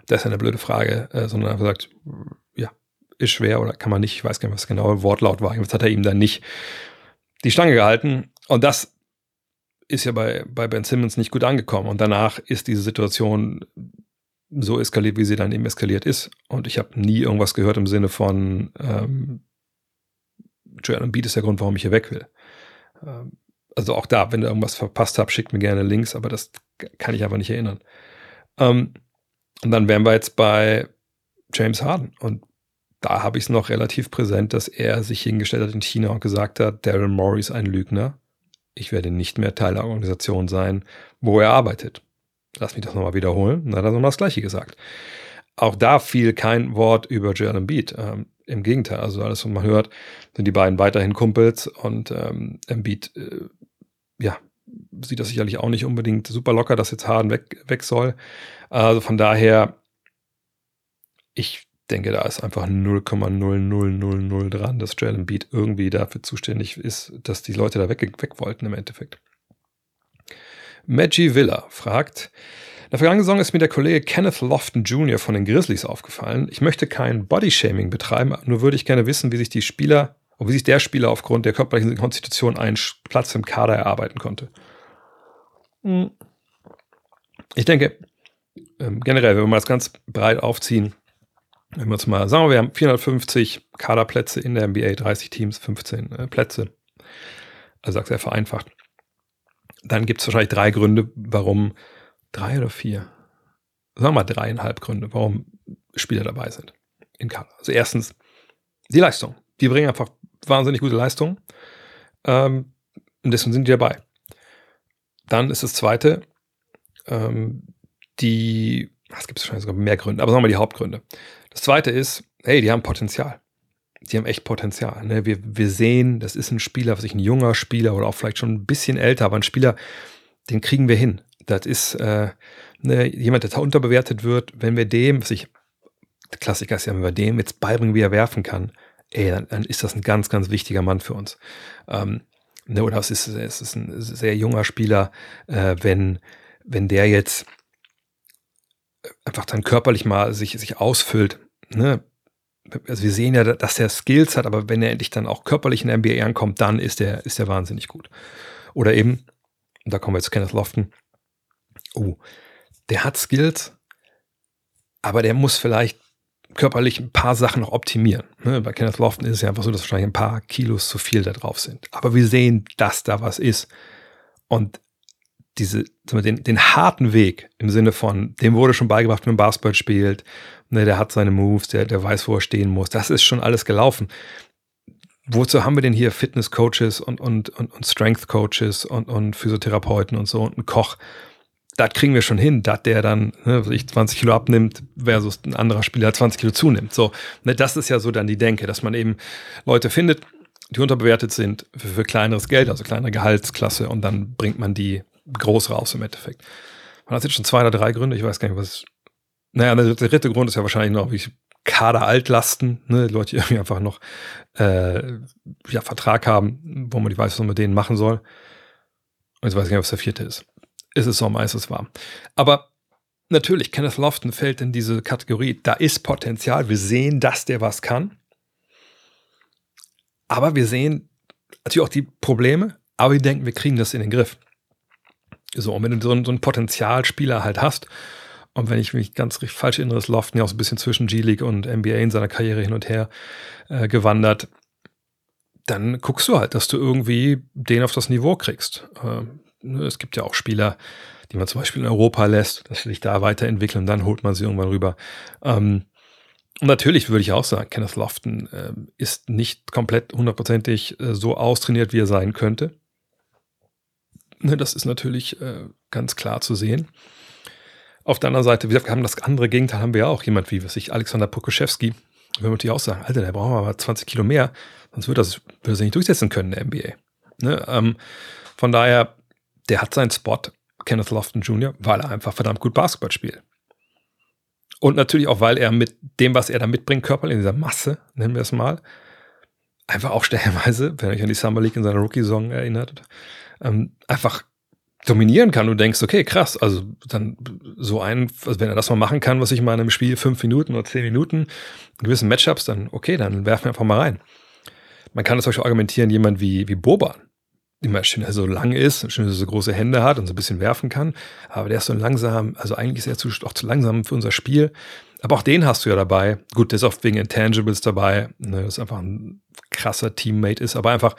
das ist eine blöde Frage, äh, sondern einfach gesagt, ja, ist schwer oder kann man nicht, ich weiß gar nicht, was genau Wortlaut war. Jetzt hat er ihm dann nicht die Stange gehalten. Und das ist ja bei, bei Ben Simmons nicht gut angekommen. Und danach ist diese Situation so eskaliert, wie sie dann eben eskaliert ist. Und ich habe nie irgendwas gehört im Sinne von ähm, Joel Embiid ist der Grund, warum ich hier weg will. Ähm, also auch da, wenn ihr irgendwas verpasst habt, schickt mir gerne Links, aber das kann ich einfach nicht erinnern. Ähm, und dann wären wir jetzt bei James Harden. Und da habe ich es noch relativ präsent, dass er sich hingestellt hat in China und gesagt hat, Daryl Morey ist ein Lügner. Ich werde nicht mehr Teil der Organisation sein, wo er arbeitet. Lass mich das nochmal wiederholen. Dann hat er nochmal das Gleiche gesagt. Auch da fiel kein Wort über Joel Embiid. Ähm, Im Gegenteil, also alles, was man hört, sind die beiden weiterhin Kumpels und ähm, Embiid äh, ja, sieht das sicherlich auch nicht unbedingt super locker, dass jetzt Harden weg, weg soll. Also von daher, ich denke, da ist einfach 0,0000 dran, dass Jalen Beat irgendwie dafür zuständig ist, dass die Leute da weg, weg wollten im Endeffekt. Maggie Villa fragt, in der vergangenen Saison ist mir der Kollege Kenneth Lofton Jr. von den Grizzlies aufgefallen. Ich möchte kein Bodyshaming betreiben, nur würde ich gerne wissen, wie sich die Spieler und wie sich der Spieler aufgrund der körperlichen Konstitution einen Platz im Kader erarbeiten konnte. Hm. Ich denke, ähm, generell, wenn wir das ganz breit aufziehen, wenn wir uns mal sagen, wir haben 450 Kaderplätze in der NBA, 30 Teams, 15 äh, Plätze. Also sag's sehr vereinfacht. Dann gibt es wahrscheinlich drei Gründe, warum drei oder vier, sagen wir mal dreieinhalb Gründe, warum Spieler dabei sind in Kader. Also erstens die Leistung. Die bringen einfach wahnsinnig gute Leistung. Ähm, und deswegen sind die dabei. Dann ist das zweite, ähm, die, es gibt wahrscheinlich sogar mehr Gründe, aber sagen wir die Hauptgründe. Das zweite ist, hey, die haben Potenzial. Die haben echt Potenzial. Ne? Wir, wir sehen, das ist ein Spieler, was ich ein junger Spieler oder auch vielleicht schon ein bisschen älter, aber ein Spieler, den kriegen wir hin. Das ist äh, ne, jemand, der da unterbewertet wird. Wenn wir dem, was ich, Klassiker ist ja, wenn wir dem jetzt beibringen, wie er werfen kann, ey, dann, dann ist das ein ganz, ganz wichtiger Mann für uns. Ähm, ne, oder es ist, es ist ein sehr junger Spieler, äh, wenn, wenn der jetzt einfach dann körperlich mal sich, sich ausfüllt. Ne? Also wir sehen ja, dass er Skills hat, aber wenn er endlich dann auch körperlich in der NBA ankommt, dann ist er ist der wahnsinnig gut. Oder eben, da kommen wir zu Kenneth Lofton, oh, der hat Skills, aber der muss vielleicht körperlich ein paar Sachen noch optimieren. Ne? Bei Kenneth Lofton ist es ja einfach so, dass wahrscheinlich ein paar Kilos zu viel da drauf sind. Aber wir sehen, dass da was ist. Und diese, den, den harten Weg im Sinne von, dem wurde schon beigebracht, wie man Basketball spielt, ne, der hat seine Moves, der, der weiß, wo er stehen muss. Das ist schon alles gelaufen. Wozu haben wir denn hier Fitness-Coaches und, und, und, und Strength-Coaches und, und Physiotherapeuten und so und einen Koch? Das kriegen wir schon hin, dass der dann ne, sich 20 Kilo abnimmt versus ein anderer Spieler 20 Kilo zunimmt. So, ne, das ist ja so dann die Denke, dass man eben Leute findet, die unterbewertet sind für, für kleineres Geld, also kleinere Gehaltsklasse und dann bringt man die groß raus im Endeffekt. Man hat jetzt schon zwei oder drei Gründe, ich weiß gar nicht, was. Naja, der dritte Grund ist ja wahrscheinlich noch, wie Kader-Altlasten, ne, Leute, die irgendwie einfach noch äh, ja, Vertrag haben, wo man nicht weiß, was man mit denen machen soll. Und jetzt weiß ich nicht, was der vierte ist. Ist es Sommer, ist es warm. Aber natürlich, Kenneth Lofton fällt in diese Kategorie. Da ist Potenzial. Wir sehen, dass der was kann. Aber wir sehen natürlich auch die Probleme, aber wir denken, wir kriegen das in den Griff. So, und wenn du so einen, Potenzialspieler halt hast, und wenn ich mich ganz falsch erinnere, ist Lofton ja auch so ein bisschen zwischen G-League und NBA in seiner Karriere hin und her äh, gewandert, dann guckst du halt, dass du irgendwie den auf das Niveau kriegst. Äh, es gibt ja auch Spieler, die man zum Beispiel in Europa lässt, dass sie sich da weiterentwickeln und dann holt man sie irgendwann rüber. Ähm, und natürlich würde ich auch sagen, Kenneth Lofton äh, ist nicht komplett hundertprozentig äh, so austrainiert, wie er sein könnte. Ne, das ist natürlich äh, ganz klar zu sehen. Auf der anderen Seite, wir haben das andere Gegenteil, haben wir ja auch jemand wie, was ich, Alexander Pokuschewski. Wenn wir natürlich auch sagen, Alter, der braucht aber 20 Kilo mehr, sonst würde würde das nicht durchsetzen können in der NBA. Ne? Ähm, von daher, der hat seinen Spot, Kenneth Lofton Jr., weil er einfach verdammt gut Basketball spielt. Und natürlich auch, weil er mit dem, was er da mitbringt, körperlich in dieser Masse, nennen wir es mal, einfach auch stellenweise, wenn ihr euch an die Summer League in seiner Rookie-Song erinnert, ähm, einfach dominieren kann und denkst, okay, krass, also dann so ein, also wenn er das mal machen kann, was ich mal in einem Spiel fünf Minuten oder zehn Minuten in gewissen Matchups, dann okay, dann werfen wir einfach mal rein. Man kann das euch argumentieren, jemand wie, wie Boban, immer schön, dass er so lang ist, schön, dass er so große Hände hat und so ein bisschen werfen kann, aber der ist so langsam, also eigentlich ist er zu, auch zu langsam für unser Spiel. Aber auch den hast du ja dabei. Gut, der ist oft wegen Intangibles dabei, ne, das einfach ein krasser Teammate ist, aber einfach,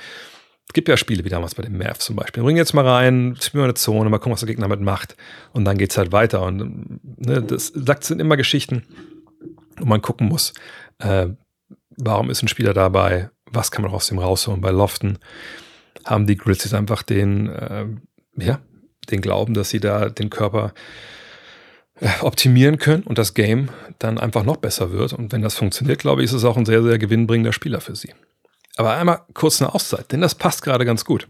es gibt ja Spiele wie damals bei den Mavs zum Beispiel. Bring jetzt mal rein, spielen wir eine Zone, mal gucken, was der Gegner damit macht. Und dann geht es halt weiter. Und ne, das sagt, sind immer Geschichten, wo man gucken muss, äh, warum ist ein Spieler dabei, was kann man aus dem rausholen. Bei Lofton haben die Grizzlies einfach den, äh, ja, den Glauben, dass sie da den Körper äh, optimieren können und das Game dann einfach noch besser wird. Und wenn das funktioniert, glaube ich, ist es auch ein sehr, sehr gewinnbringender Spieler für sie. Aber einmal kurz eine Auszeit, denn das passt gerade ganz gut.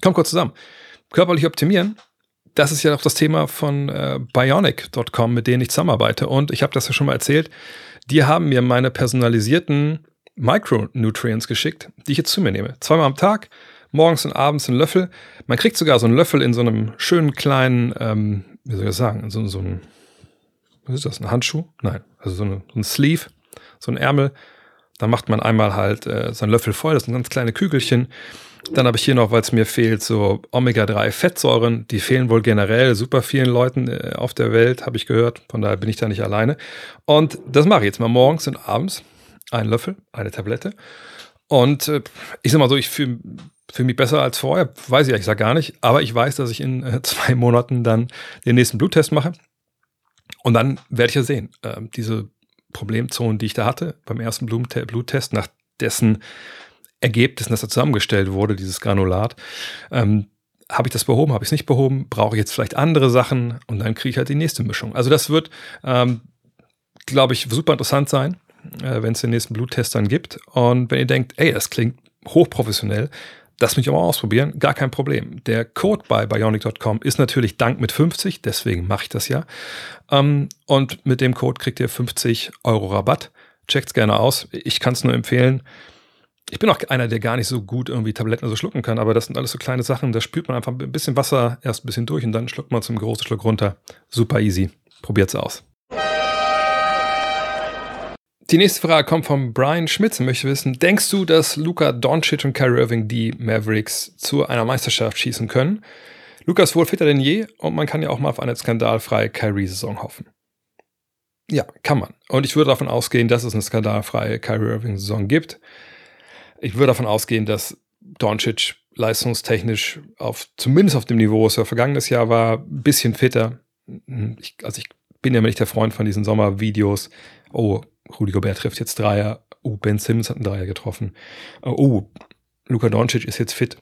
Kommt kurz zusammen. Körperlich optimieren, das ist ja auch das Thema von äh, Bionic.com, mit denen ich zusammenarbeite. Und ich habe das ja schon mal erzählt. Die haben mir meine personalisierten Micronutrients geschickt, die ich jetzt zu mir nehme. Zweimal am Tag, morgens und abends einen Löffel. Man kriegt sogar so einen Löffel in so einem schönen kleinen, ähm, wie soll ich das sagen, so, so ein, was ist das, ein Handschuh? Nein, also so, eine, so ein Sleeve, so ein Ärmel. Dann macht man einmal halt äh, so einen Löffel voll, das sind ganz kleine Kügelchen. Dann habe ich hier noch, weil es mir fehlt, so Omega-3-Fettsäuren. Die fehlen wohl generell super vielen Leuten äh, auf der Welt, habe ich gehört. Von daher bin ich da nicht alleine. Und das mache ich jetzt mal morgens und abends. Ein Löffel, eine Tablette. Und äh, ich sag mal so, ich fühle fühl mich besser als vorher. Weiß ich, ich sag gar nicht. Aber ich weiß, dass ich in äh, zwei Monaten dann den nächsten Bluttest mache. Und dann werde ich ja sehen, äh, diese Problemzonen, die ich da hatte beim ersten Bluttest, nach dessen Ergebnissen, das da zusammengestellt wurde, dieses Granulat, ähm, habe ich das behoben, habe ich es nicht behoben, brauche ich jetzt vielleicht andere Sachen und dann kriege ich halt die nächste Mischung. Also das wird, ähm, glaube ich, super interessant sein, äh, wenn es den nächsten Bluttest dann gibt. Und wenn ihr denkt, ey, das klingt hochprofessionell, das mich auch mal ausprobieren, gar kein Problem. Der Code bei bionic.com ist natürlich Dank mit 50, deswegen mache ich das ja. Ähm, und mit dem Code kriegt ihr 50 Euro Rabatt. Checkt's gerne aus. Ich kann es nur empfehlen. Ich bin auch einer, der gar nicht so gut irgendwie Tabletten so schlucken kann, aber das sind alles so kleine Sachen. Da spült man einfach ein bisschen Wasser erst ein bisschen durch und dann schluckt man zum großen Schluck runter. Super easy. Probiert's aus. Die nächste Frage kommt von Brian Schmitz und möchte wissen, denkst du, dass Luca Doncic und Kyrie Irving die Mavericks zu einer Meisterschaft schießen können? Luca ist wohl fitter denn je und man kann ja auch mal auf eine skandalfreie Kyrie-Saison hoffen. Ja, kann man. Und ich würde davon ausgehen, dass es eine skandalfreie Kyrie Irving-Saison gibt ich würde davon ausgehen, dass Doncic leistungstechnisch auf, zumindest auf dem Niveau, was er vergangenes Jahr war, ein bisschen fitter. Ich, also ich bin ja nicht der Freund von diesen Sommervideos. Oh, Rudi Gobert trifft jetzt Dreier. Oh, Ben Simmons hat einen Dreier getroffen. Oh, Luka Doncic ist jetzt fit.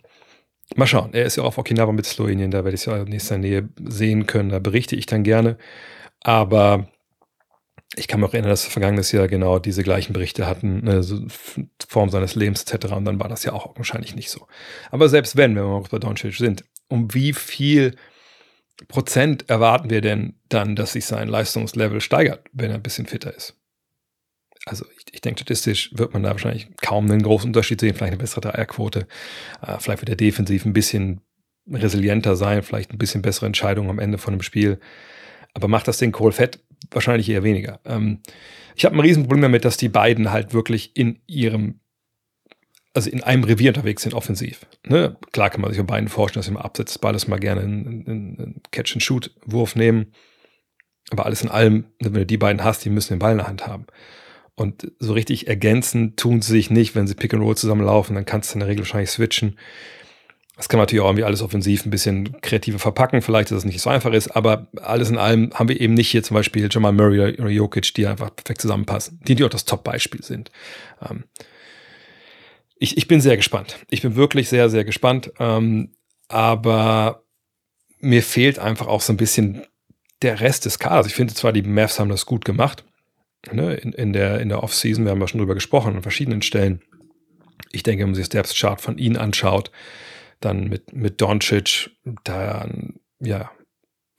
Mal schauen. Er ist ja auf Okinawa mit Slowenien. Da werde ich es ja in nächster Nähe sehen können. Da berichte ich dann gerne. Aber ich kann mich auch erinnern, dass wir vergangenes Jahr genau diese gleichen Berichte hatten, ne, so Form seines Lebens etc. Und dann war das ja auch wahrscheinlich nicht so. Aber selbst wenn, wenn wir mal bei Doncic sind, um wie viel Prozent erwarten wir denn dann, dass sich sein Leistungslevel steigert, wenn er ein bisschen fitter ist? Also ich, ich denke, statistisch wird man da wahrscheinlich kaum einen großen Unterschied sehen, vielleicht eine bessere Dreierquote, äh, vielleicht wird er defensiv ein bisschen resilienter sein, vielleicht ein bisschen bessere Entscheidungen am Ende von einem Spiel. Aber macht das den Kohl fett? Wahrscheinlich eher weniger. Ähm, ich habe ein Riesenproblem damit, dass die beiden halt wirklich in ihrem, also in einem Revier unterwegs sind, offensiv. Ne? Klar kann man sich bei beiden vorstellen, dass sie mal abseits des Balles mal gerne einen, einen Catch-and-Shoot-Wurf nehmen. Aber alles in allem, wenn du die beiden hast, die müssen den Ball in der Hand haben. Und so richtig ergänzen tun sie sich nicht, wenn sie Pick and Roll zusammenlaufen, dann kannst du in der Regel wahrscheinlich switchen. Das kann man natürlich auch irgendwie alles offensiv ein bisschen kreativer verpacken, vielleicht, dass es nicht so einfach ist, aber alles in allem haben wir eben nicht hier zum Beispiel Jamal Murray oder Jokic, die einfach perfekt zusammenpassen, die, die auch das Top-Beispiel sind. Ähm ich, ich bin sehr gespannt. Ich bin wirklich sehr, sehr gespannt. Ähm, aber mir fehlt einfach auch so ein bisschen der Rest des Kaders. Ich finde zwar, die Mavs haben das gut gemacht. Ne, in, in der, in der Offseason, wir haben ja schon drüber gesprochen, an verschiedenen Stellen. Ich denke, wenn man sich das Depth-Chart von ihnen anschaut, dann mit, mit Doncic, da, ja,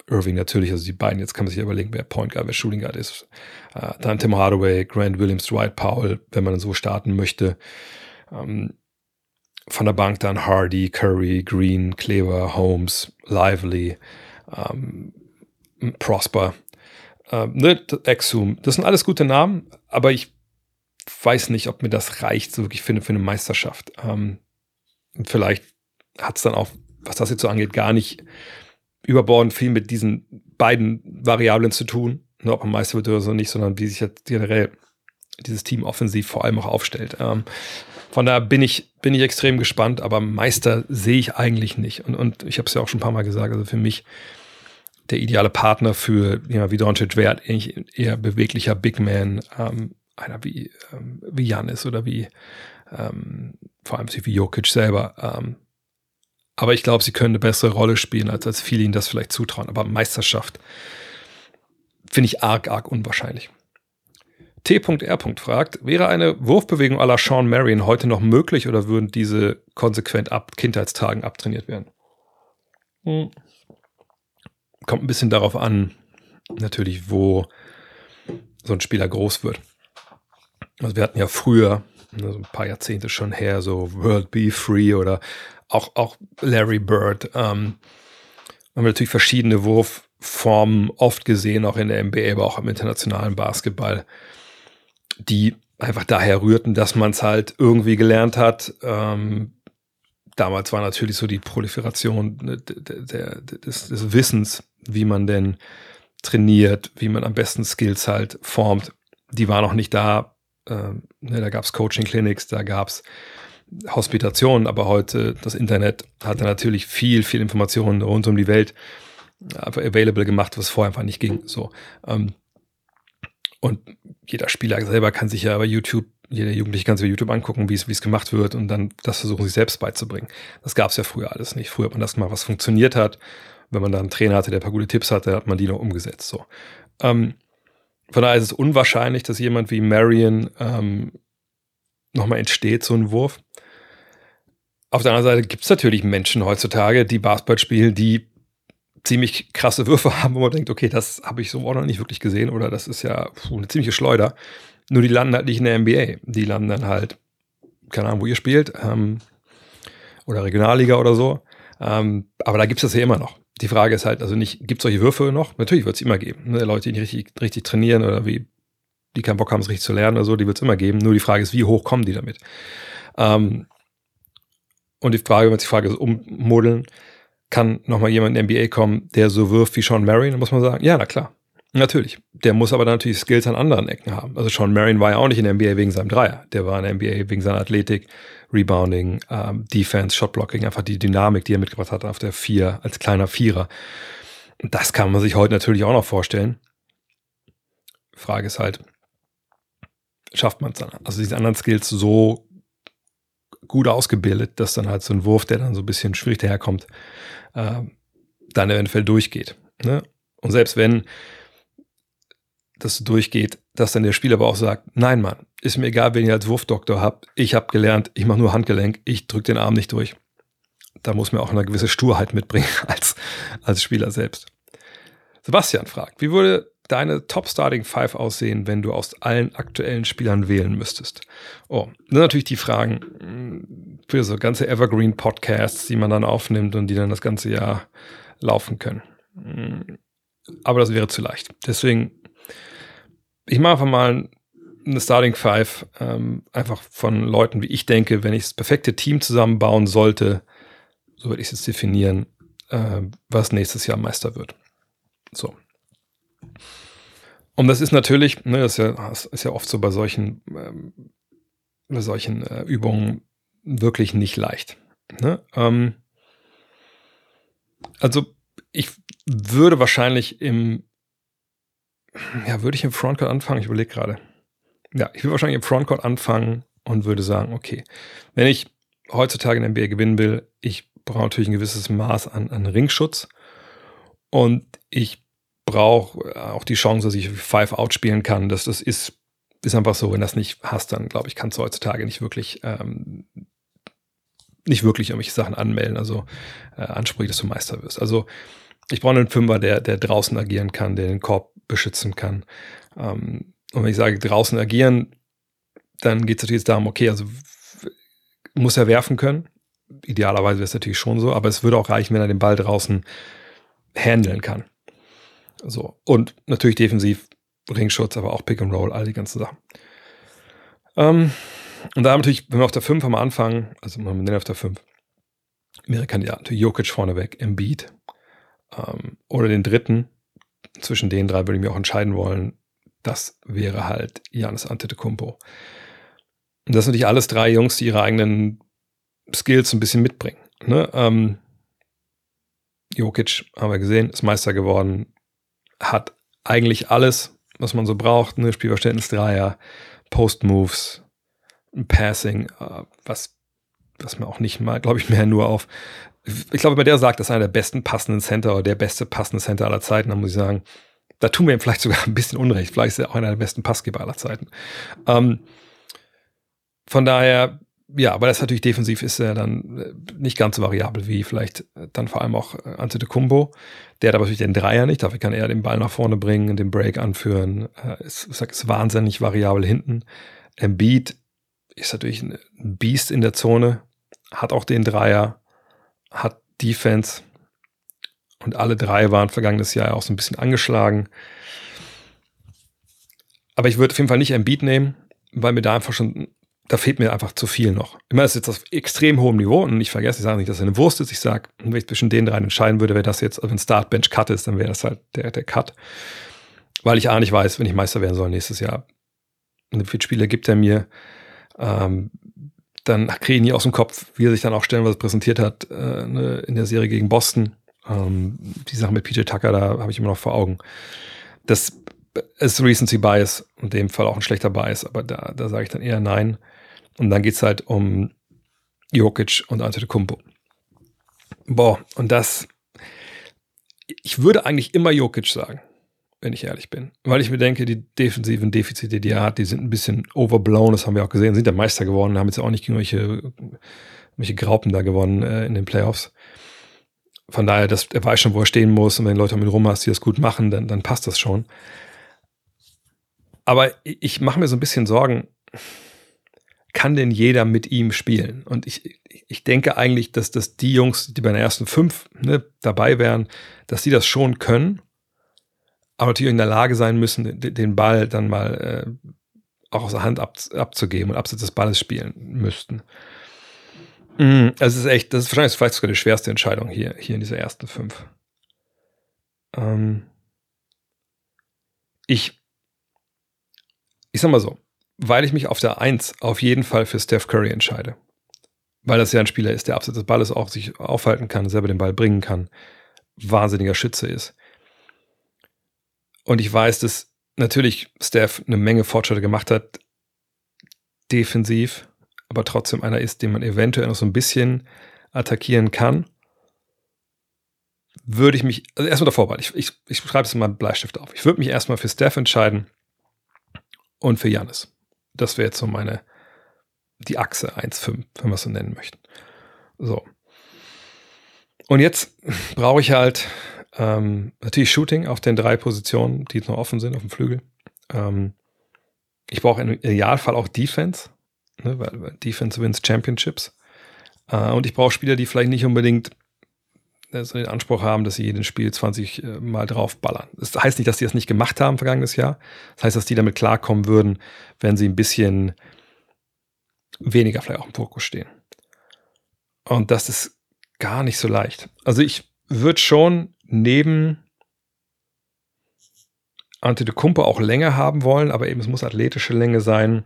Irving natürlich, also die beiden, jetzt kann man sich überlegen, wer Point Guard, wer Shooting Guard ist. Äh, dann Tim Hardaway, Grant Williams, Dwight Powell, wenn man so starten möchte. Ähm, von der Bank dann Hardy, Curry, Green, Cleaver, Holmes, Lively, ähm, Prosper, ähm, ne, Exum. Das sind alles gute Namen, aber ich weiß nicht, ob mir das reicht, so wirklich für für eine Meisterschaft. Ähm, vielleicht hat es dann auch, was das jetzt so angeht, gar nicht überbordend viel mit diesen beiden Variablen zu tun, ne, ob man Meister wird oder so nicht, sondern wie sich jetzt generell dieses Team offensiv vor allem auch aufstellt. Ähm, von daher bin ich, bin ich extrem gespannt, aber Meister sehe ich eigentlich nicht. Und, und ich habe es ja auch schon ein paar Mal gesagt, also für mich der ideale Partner für ja, wie Doncic wäre eigentlich eher beweglicher Big Man, ähm, einer wie, ähm, wie Janis oder wie ähm, vor allem wie Jokic selber. Ähm, aber ich glaube, sie können eine bessere Rolle spielen, als, als viele ihnen das vielleicht zutrauen. Aber Meisterschaft finde ich arg, arg unwahrscheinlich. T.R. fragt, wäre eine Wurfbewegung à la Sean Marion heute noch möglich oder würden diese konsequent ab Kindheitstagen abtrainiert werden? Hm. Kommt ein bisschen darauf an, natürlich, wo so ein Spieler groß wird. Also wir hatten ja früher, ne, so ein paar Jahrzehnte schon her, so World Be Free oder auch, auch Larry Bird. Ähm, haben wir natürlich verschiedene Wurfformen oft gesehen, auch in der NBA, aber auch im internationalen Basketball die einfach daher rührten, dass man es halt irgendwie gelernt hat. Ähm, damals war natürlich so die Proliferation der, der, des, des, Wissens, wie man denn trainiert, wie man am besten Skills halt formt. Die war noch nicht da. Ähm, ne, da gab es Coaching-Clinics, da gab es Hospitationen, aber heute das Internet hatte natürlich viel, viel Informationen rund um die Welt available gemacht, was vorher einfach nicht ging. So. Ähm, und jeder Spieler selber kann sich ja bei YouTube, jeder Jugendliche kann sich bei YouTube angucken, wie es, gemacht wird und dann das versuchen, sich selbst beizubringen. Das gab es ja früher alles nicht. Früher hat man das gemacht, was funktioniert hat. Wenn man da einen Trainer hatte, der ein paar gute Tipps hatte, hat man die noch umgesetzt. So. Ähm, von daher ist es unwahrscheinlich, dass jemand wie Marion ähm, nochmal entsteht, so ein Wurf. Auf der anderen Seite gibt es natürlich Menschen heutzutage, die Basketball spielen, die ziemlich krasse Würfe haben, wo man denkt, okay, das habe ich so auch noch nicht wirklich gesehen oder das ist ja puh, eine ziemliche Schleuder. Nur die landen halt nicht in der NBA. Die landen dann halt, keine Ahnung, wo ihr spielt, ähm, oder Regionalliga oder so. Ähm, aber da gibt es das ja immer noch. Die Frage ist halt, also nicht, gibt es solche Würfe noch? Natürlich wird es immer geben. Ne? Leute, die nicht richtig, richtig trainieren oder wie, die keinen Bock haben, es richtig zu lernen oder so, die wird es immer geben. Nur die Frage ist, wie hoch kommen die damit? Ähm, und die Frage, wenn man sich die Frage ist, ummodeln, kann nochmal jemand in NBA kommen, der so wirft wie Sean Marion, muss man sagen, ja, na klar. Natürlich. Der muss aber natürlich Skills an anderen Ecken haben. Also Sean Marion war ja auch nicht in der NBA wegen seinem Dreier. Der war in der NBA wegen seiner Athletik, Rebounding, ähm, Defense, Shotblocking, einfach die Dynamik, die er mitgebracht hat auf der Vier, als kleiner Vierer. Und das kann man sich heute natürlich auch noch vorstellen. Frage ist halt, schafft man es dann? Also diese anderen Skills so gut ausgebildet, dass dann halt so ein Wurf, der dann so ein bisschen schwierig daherkommt, äh, dann eventuell durchgeht. Ne? Und selbst wenn das durchgeht, dass dann der Spieler aber auch sagt, nein, Mann, ist mir egal, wen ihr als Wurfdoktor habt, ich habe gelernt, ich mache nur Handgelenk, ich drücke den Arm nicht durch. Da muss man auch eine gewisse Sturheit mitbringen als, als Spieler selbst. Sebastian fragt, wie würde deine Top Starting Five aussehen, wenn du aus allen aktuellen Spielern wählen müsstest? Oh, das sind natürlich die Fragen hm, für so ganze Evergreen Podcasts, die man dann aufnimmt und die dann das ganze Jahr laufen können. Hm, aber das wäre zu leicht. Deswegen, ich mache einfach mal eine Starting Five, ähm, einfach von Leuten, wie ich denke, wenn ich das perfekte Team zusammenbauen sollte, so würde ich es definieren, äh, was nächstes Jahr Meister wird. So. Und das ist natürlich, ne, das ist ja, das ist ja oft so bei solchen, ähm, bei solchen äh, Übungen wirklich nicht leicht. Ne? Ähm, also ich würde wahrscheinlich im, ja, würde ich im Frontcourt anfangen? Ich überlege gerade. Ja, ich würde wahrscheinlich im Frontcourt anfangen und würde sagen, okay, wenn ich heutzutage in der NBA gewinnen will, ich brauche natürlich ein gewisses Maß an, an Ringschutz und ich brauche auch die Chance, dass ich Five Out spielen kann. Das, das ist, ist einfach so. Wenn das nicht hast, dann glaube ich, kannst du heutzutage nicht wirklich, ähm, nicht wirklich irgendwelche Sachen anmelden, also äh, Ansprüche, dass du Meister wirst. Also ich brauche einen Fünfer, der, der draußen agieren kann, der den Korb beschützen kann. Ähm, und wenn ich sage draußen agieren, dann geht es natürlich darum, okay, also muss er werfen können. Idealerweise wäre es natürlich schon so, aber es würde auch reichen, wenn er den Ball draußen handeln kann. So. Und natürlich defensiv, Ringschutz, aber auch Pick and Roll, all die ganzen Sachen. Ähm, und da natürlich, wenn wir auf der 5 am Anfang, also wir nennen auf der 5, mehrere Kandidaten, natürlich Jokic vorneweg, Embiid, ähm, oder den dritten, zwischen den drei würde ich mir auch entscheiden wollen, das wäre halt Janis Antetokounmpo. Und das sind natürlich alles drei Jungs, die ihre eigenen Skills ein bisschen mitbringen. Ne? Ähm, Jokic, haben wir gesehen, ist Meister geworden, hat eigentlich alles, was man so braucht. Ne? Spielverständnis Dreier, Post-Moves, Passing, äh, was, was mir auch nicht mal, glaube ich, mehr nur auf. Ich glaube, bei der sagt, das ist einer der besten passenden Center oder der beste passende Center aller Zeiten, dann muss ich sagen, da tun wir ihm vielleicht sogar ein bisschen Unrecht. Vielleicht ist er auch einer der besten Passgeber aller Zeiten. Ähm, von daher, ja, aber das natürlich defensiv ist er dann äh, nicht ganz so variabel wie vielleicht dann vor allem auch äh, Antetokounmpo. Der hat aber natürlich den Dreier nicht, dafür kann er den Ball nach vorne bringen, den Break anführen. Äh, ist, ist wahnsinnig variabel hinten. Embiid ist natürlich ein Beast in der Zone, hat auch den Dreier, hat Defense und alle drei waren vergangenes Jahr auch so ein bisschen angeschlagen. Aber ich würde auf jeden Fall nicht Embiid nehmen, weil mir da einfach schon, da fehlt mir einfach zu viel noch. Ich meine, das ist jetzt auf extrem hohem Niveau und ich vergesse, ich sage nicht, dass er eine Wurst ist. Ich sage, wenn ich zwischen den drei entscheiden würde, wäre das jetzt, also wenn Startbench Cut ist, dann wäre das halt der, der Cut. Weil ich auch nicht weiß, wenn ich Meister werden soll nächstes Jahr. wie viele Spiele gibt er mir? Ähm, dann kriege ich nie aus dem Kopf, wie er sich dann auch stellenweise präsentiert hat äh, ne, in der Serie gegen Boston. Ähm, die Sache mit PJ Tucker, da habe ich immer noch vor Augen. Das ist Recency Bias, in dem Fall auch ein schlechter Bias, aber da, da sage ich dann eher nein. Und dann geht es halt um Jokic und Antetokounmpo. Boah, und das, ich würde eigentlich immer Jokic sagen wenn ich ehrlich bin. Weil ich mir denke, die defensiven Defizite, die er hat, die sind ein bisschen overblown, das haben wir auch gesehen, sind der Meister geworden, haben jetzt auch nicht gegen welche, welche Graupen da gewonnen äh, in den Playoffs. Von daher, das, er weiß schon, wo er stehen muss und wenn Leute mit rum hast, die das gut machen, dann, dann passt das schon. Aber ich mache mir so ein bisschen Sorgen, kann denn jeder mit ihm spielen? Und ich, ich denke eigentlich, dass, dass die Jungs, die bei den ersten fünf ne, dabei wären, dass die das schon können aber natürlich in der Lage sein müssen, den Ball dann mal äh, auch aus der Hand ab, abzugeben und abseits des Balles spielen müssten. Mhm, also es ist echt, das ist wahrscheinlich vielleicht sogar die schwerste Entscheidung hier, hier in dieser ersten fünf. Ähm ich, ich sag mal so, weil ich mich auf der Eins auf jeden Fall für Steph Curry entscheide. Weil das ja ein Spieler ist, der abseits des Balles auch sich aufhalten kann, selber den Ball bringen kann, wahnsinniger Schütze ist und ich weiß, dass natürlich Steph eine Menge Fortschritte gemacht hat, defensiv, aber trotzdem einer ist, den man eventuell noch so ein bisschen attackieren kann. Würde ich mich, also erstmal davor, ich, ich, ich schreibe es mal Bleistift auf. Ich würde mich erstmal für Steph entscheiden und für Janis. Das wäre jetzt so meine, die Achse 1,5, wenn wir es so nennen möchten. So. Und jetzt brauche ich halt ähm, natürlich Shooting auf den drei Positionen, die jetzt noch offen sind auf dem Flügel. Ähm, ich brauche im Idealfall auch Defense, ne, weil, Defense wins Championships. Äh, und ich brauche Spieler, die vielleicht nicht unbedingt äh, so den Anspruch haben, dass sie jedes Spiel 20 äh, Mal draufballern. Das heißt nicht, dass die das nicht gemacht haben vergangenes Jahr. Das heißt, dass die damit klarkommen würden, wenn sie ein bisschen weniger vielleicht auch im Fokus stehen. Und das ist gar nicht so leicht. Also ich würde schon neben Antetokounmpo auch Länge haben wollen, aber eben es muss athletische Länge sein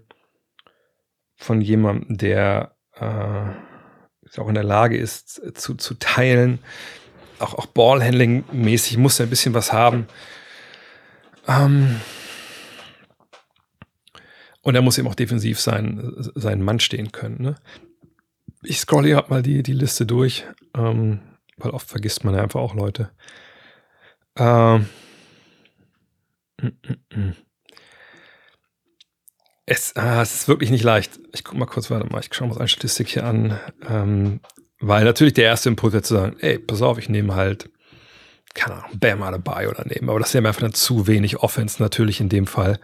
von jemandem, der äh, auch in der Lage ist zu, zu teilen. Auch, auch Ballhandling-mäßig muss er ein bisschen was haben. Ähm und er muss eben auch defensiv sein, seinen Mann stehen können. Ne? Ich scrolle hier mal die, die Liste durch. Ähm weil oft vergisst man ja einfach auch Leute. Ähm, mm, mm, mm. Es, ah, es, ist wirklich nicht leicht. Ich gucke mal kurz, warte mal, ich schaue mal eine Statistik hier an. Ähm, weil natürlich der erste Impuls wäre zu sagen, ey, pass auf, ich nehme halt, keine Ahnung, Bam dabei oder nehmen. Aber das ist ja einfach dann zu wenig Offense natürlich in dem Fall.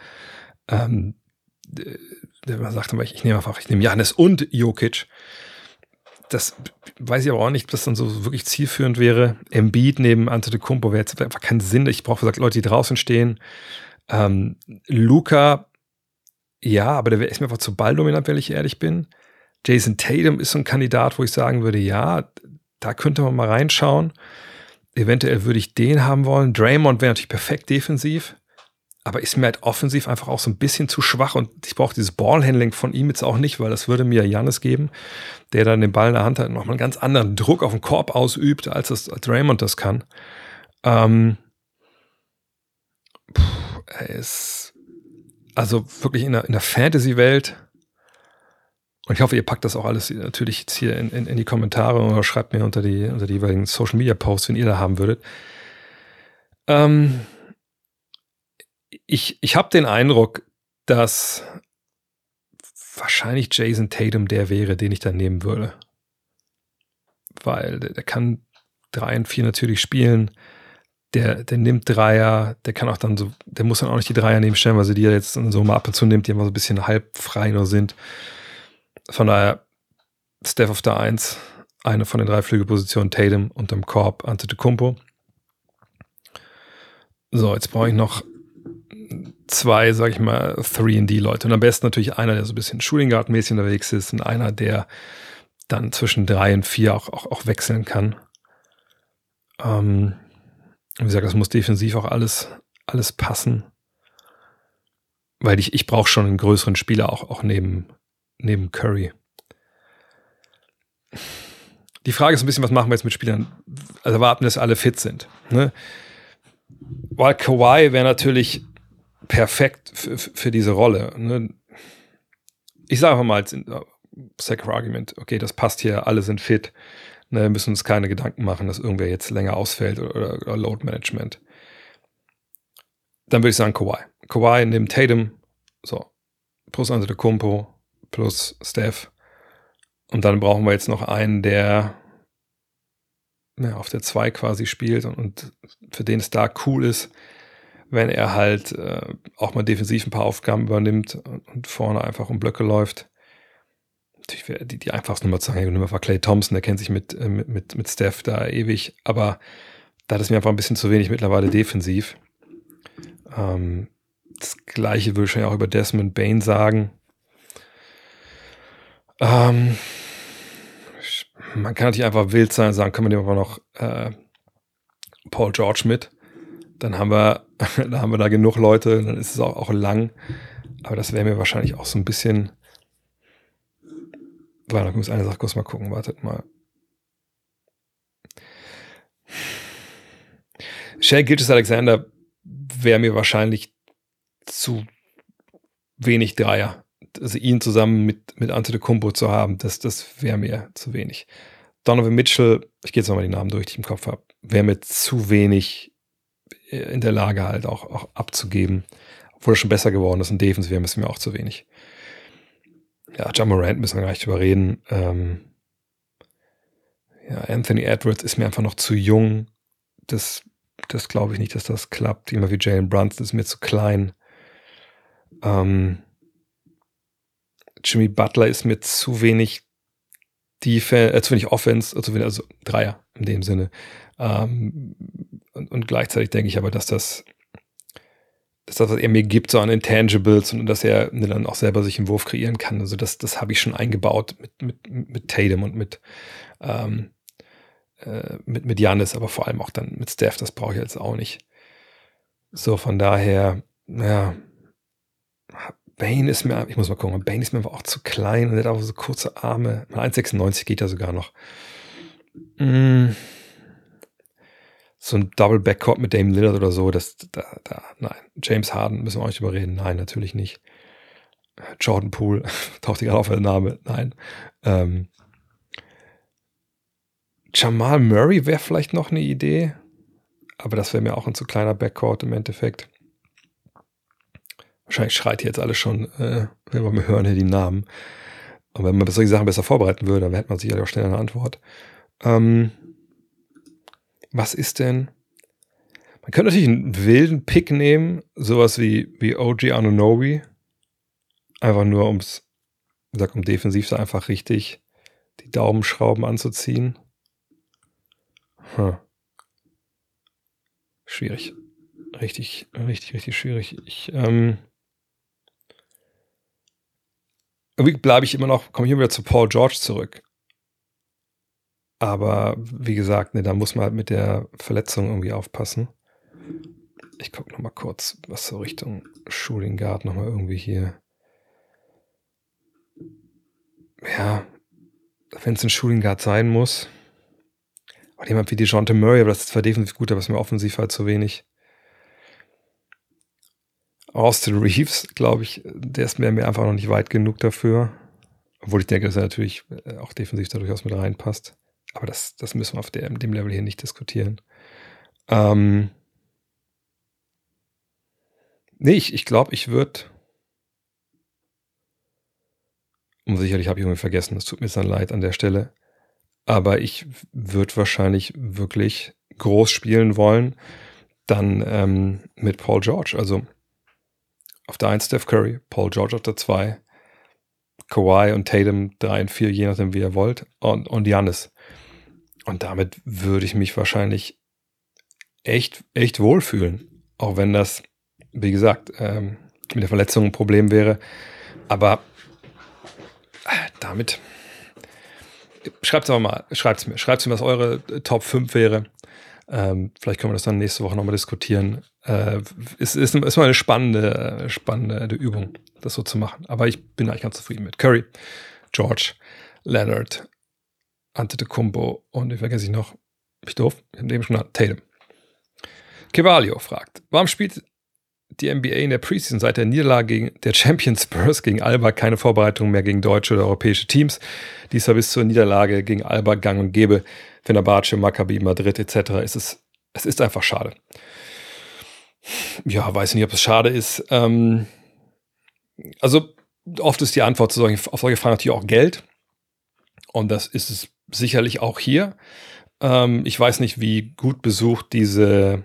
Ähm, man sagt immer, ich nehme einfach, ich nehme Janis und Jokic das weiß ich aber auch nicht, ob das dann so wirklich zielführend wäre. Embiid neben Antetokounmpo wäre jetzt einfach keinen Sinn. Ich brauche, gesagt, Leute, die draußen stehen. Ähm, Luca, ja, aber der ist mir einfach zu balldominant, wenn ich ehrlich bin. Jason Tatum ist so ein Kandidat, wo ich sagen würde, ja, da könnte man mal reinschauen. Eventuell würde ich den haben wollen. Draymond wäre natürlich perfekt defensiv aber ist mir halt offensiv einfach auch so ein bisschen zu schwach und ich brauche dieses Ballhandling von ihm jetzt auch nicht, weil das würde mir Janis geben, der dann den Ball in der Hand hat und nochmal einen ganz anderen Druck auf den Korb ausübt, als das als Raymond das kann. Ähm, er ist also wirklich in der, in der Fantasy-Welt und ich hoffe, ihr packt das auch alles natürlich jetzt hier in, in, in die Kommentare oder schreibt mir unter die, unter die jeweiligen Social-Media-Posts, wenn ihr da haben würdet. Ähm, ich, ich habe den Eindruck, dass wahrscheinlich Jason Tatum der wäre, den ich dann nehmen würde. Weil der, der kann 3 und 4 natürlich spielen. Der, der nimmt Dreier, der kann auch dann so, der muss dann auch nicht die Dreier nehmen stellen, weil sie die ja jetzt so mal ab und zu nimmt, die immer so ein bisschen halb frei nur sind. Von daher, Steph auf der 1, eine von den drei Flügelpositionen, Tatum unterm Korb, Antetokounmpo. So, jetzt brauche ich noch zwei, sag ich mal, 3D-Leute. Und am besten natürlich einer, der so ein bisschen Shooting Guard-mäßig unterwegs ist und einer, der dann zwischen drei und vier auch, auch, auch wechseln kann. Ähm, wie gesagt, das muss defensiv auch alles, alles passen. Weil ich, ich brauche schon einen größeren Spieler auch, auch neben, neben Curry. Die Frage ist ein bisschen, was machen wir jetzt mit Spielern? Also warten, dass alle fit sind. Ne? Weil Kawhi wäre natürlich perfekt für, diese Rolle. Ne? Ich sage mal als Second Argument, okay, das passt hier, alle sind fit. Ne, wir müssen uns keine Gedanken machen, dass irgendwer jetzt länger ausfällt oder, oder Load Management. Dann würde ich sagen Kawhi. Kawhi nimmt Tatum, so, plus Kumpo, plus Steph. Und dann brauchen wir jetzt noch einen, der ja, auf der 2 quasi spielt und, und, für den es da cool ist, wenn er halt äh, auch mal defensiv ein paar Aufgaben übernimmt und vorne einfach um Blöcke läuft. Natürlich die, die einfachste Nummer zu sagen, war Clay Thompson, der kennt sich mit, äh, mit, mit Steph da ewig, aber da ist mir einfach ein bisschen zu wenig mittlerweile defensiv. Ähm, das gleiche würde ich ja auch über Desmond Bain sagen. Ähm, man kann natürlich einfach wild sein und sagen, können wir nehmen aber noch äh, Paul George mit. Dann haben wir, dann haben wir da genug Leute, dann ist es auch, auch lang. Aber das wäre mir wahrscheinlich auch so ein bisschen. Warte, ich muss eine Sache kurz mal gucken, wartet mal. Shea Gilgis Alexander wäre mir wahrscheinlich zu wenig Dreier also ihn zusammen mit, mit Antetokounmpo zu haben, das, das wäre mir zu wenig. Donovan Mitchell, ich gehe jetzt nochmal die Namen durch, die ich im Kopf habe, wäre mir zu wenig äh, in der Lage halt auch, auch abzugeben. Obwohl er schon besser geworden ist und Defense wäre mir auch zu wenig. Ja, John Morant müssen wir gar nicht drüber reden. Ähm, ja, Anthony Edwards ist mir einfach noch zu jung. Das, das glaube ich nicht, dass das klappt. Immer wie Jalen Brunson ist mir zu klein. Ähm, Jimmy Butler ist mir zu wenig Defense, äh, zu wenig Offense, wenig, also Dreier in dem Sinne. Ähm, und, und, gleichzeitig denke ich aber, dass das, dass das, was er mir gibt, so an Intangibles und dass er dann auch selber sich einen Wurf kreieren kann. Also das, das habe ich schon eingebaut mit, mit, mit Tatum und mit, ähm, äh, mit, mit Janis, aber vor allem auch dann mit Steph, das brauche ich jetzt auch nicht. So, von daher, ja, Bane ist mir, ich muss mal gucken, Bane ist mir aber auch zu klein und hat auch so kurze Arme. 1,96 geht ja sogar noch. Mm. So ein Double Backcourt mit Dame Lillard oder so, das, da, da, nein. James Harden müssen wir auch nicht überreden. Nein, natürlich nicht. Jordan Poole, taucht gerade auf der Name. Nein. Ähm, Jamal Murray wäre vielleicht noch eine Idee, aber das wäre mir auch ein zu kleiner Backcourt im Endeffekt. Wahrscheinlich schreit jetzt alles schon, äh, wenn wir hören hier die Namen. Und wenn man solche Sachen besser vorbereiten würde, dann hätte man sicherlich auch schneller eine Antwort. Ähm, was ist denn? Man könnte natürlich einen wilden Pick nehmen, sowas wie, wie OG Anunobi. Einfach nur ums, gesagt, um defensiv da einfach richtig die Daumenschrauben anzuziehen. Hm. Schwierig. Richtig, richtig, richtig schwierig. Ich, ähm, irgendwie bleibe ich immer noch, komme ich immer wieder zu Paul George zurück. Aber wie gesagt, ne, da muss man halt mit der Verletzung irgendwie aufpassen. Ich gucke nochmal kurz, was so Richtung Shooting Guard nochmal irgendwie hier. Ja, wenn es ein Shooting Guard sein muss. Und jemand wie DeJounte Murray, aber das ist zwar definitiv gut, aber es ist mir offensiv halt zu wenig. Austin Reeves, glaube ich, der ist mir, mir einfach noch nicht weit genug dafür. Obwohl ich denke, dass er natürlich äh, auch defensiv da durchaus mit reinpasst. Aber das, das müssen wir auf der, dem Level hier nicht diskutieren. Ähm, Nee, ich, ich glaube, ich würde. Und sicherlich habe ich irgendwie vergessen, es tut mir dann leid an der Stelle. Aber ich würde wahrscheinlich wirklich groß spielen wollen, dann ähm, mit Paul George. Also auf der 1 Steph Curry, Paul George auf der 2, Kawhi und Tatum 3 und 4, je nachdem wie ihr wollt, und, und. Und damit würde ich mich wahrscheinlich echt, echt wohlfühlen. Auch wenn das, wie gesagt, ähm, mit der Verletzung ein Problem wäre. Aber äh, damit schreibt es aber mal, schreibt es mir, schreibt mir, was eure Top 5 wäre. Ähm, vielleicht können wir das dann nächste Woche nochmal diskutieren. Äh, ist, ist, ist mal eine spannende, spannende Übung, das so zu machen. Aber ich bin eigentlich ganz zufrieden mit Curry, George, Leonard, Antetokounmpo und wie vergesse ich noch? Bin ich doof? Ich habe eben schon genannt, Tatum. Kevalio fragt, warum spielt die NBA in der Preseason seit der Niederlage gegen der Champion Spurs gegen Alba keine Vorbereitung mehr gegen deutsche oder europäische Teams. Dies war bis zur Niederlage gegen Alba gang und gäbe. Fenerbahce, Maccabi, Madrid etc. Es ist, es ist einfach schade. Ja, weiß nicht, ob es schade ist. Ähm, also oft ist die Antwort solchen, auf solche Fragen natürlich auch Geld. Und das ist es sicherlich auch hier. Ähm, ich weiß nicht, wie gut besucht diese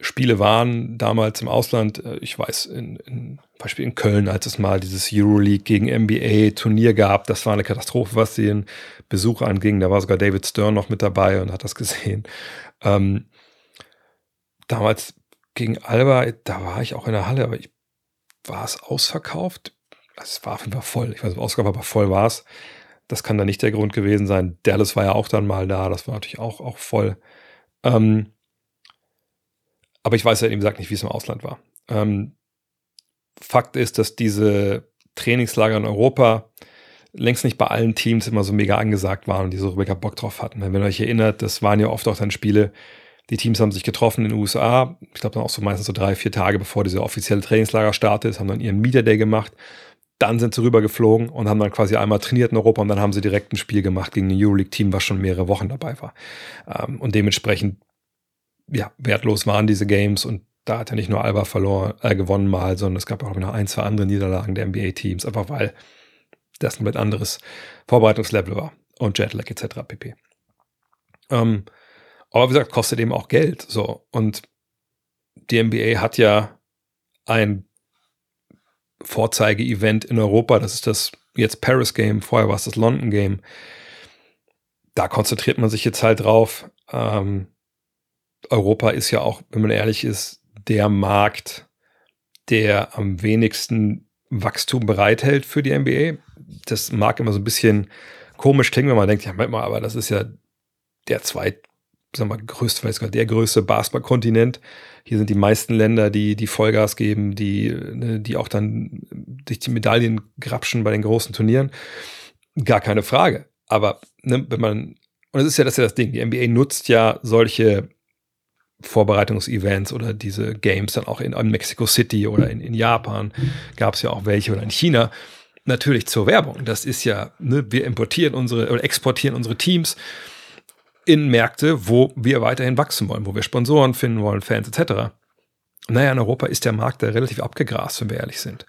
Spiele waren damals im Ausland, äh, ich weiß, in, in Beispiel in Köln, als es mal dieses Euroleague gegen NBA Turnier gab, das war eine Katastrophe, was den Besuch anging. Da war sogar David Stern noch mit dabei und hat das gesehen. Ähm, damals gegen Alba, da war ich auch in der Halle, aber ich, war es ausverkauft? Es war auf jeden Fall voll. Ich weiß nicht, ausverkauft, aber voll war es. Das kann da nicht der Grund gewesen sein. Dallas war ja auch dann mal da, das war natürlich auch, auch voll. Ähm, aber ich weiß ja eben gesagt nicht, wie es im Ausland war. Ähm, Fakt ist, dass diese Trainingslager in Europa längst nicht bei allen Teams immer so mega angesagt waren und die so mega Bock drauf hatten. Wenn ihr euch erinnert, das waren ja oft auch dann Spiele, die Teams haben sich getroffen in den USA, ich glaube dann auch so meistens so drei, vier Tage bevor diese offizielle Trainingslager startet, haben dann ihren Media Day gemacht. Dann sind sie rübergeflogen und haben dann quasi einmal trainiert in Europa und dann haben sie direkt ein Spiel gemacht gegen ein Euroleague-Team, was schon mehrere Wochen dabei war. Ähm, und dementsprechend ja, wertlos waren diese Games und da hat er nicht nur Alba verloren, äh, gewonnen mal, sondern es gab auch noch ein, zwei andere Niederlagen der NBA-Teams, einfach weil das ein komplett anderes Vorbereitungslevel war und Jetlag etc. pp. Ähm, aber wie gesagt, kostet eben auch Geld. So. Und die NBA hat ja ein Vorzeige-Event in Europa, das ist das jetzt Paris Game, vorher war es das London Game. Da konzentriert man sich jetzt halt drauf. Ähm, Europa ist ja auch, wenn man ehrlich ist, der Markt, der am wenigsten Wachstum bereithält für die NBA. Das mag immer so ein bisschen komisch klingen, wenn man denkt, ja, mal, aber das ist ja der zweit, sagen wir mal, größte, vielleicht sogar der größte Basketballkontinent. Hier sind die meisten Länder, die, die Vollgas geben, die, ne, die auch dann sich die Medaillen grapschen bei den großen Turnieren. Gar keine Frage. Aber ne, wenn man, und das ist ja das, ist ja das Ding, die NBA nutzt ja solche Vorbereitungsevents oder diese Games dann auch in, in Mexico City oder in, in Japan gab es ja auch welche oder in China. Natürlich zur Werbung. Das ist ja, ne, wir importieren unsere oder exportieren unsere Teams in Märkte, wo wir weiterhin wachsen wollen, wo wir Sponsoren finden wollen, Fans etc. Naja, in Europa ist der Markt da relativ abgegrast, wenn wir ehrlich sind.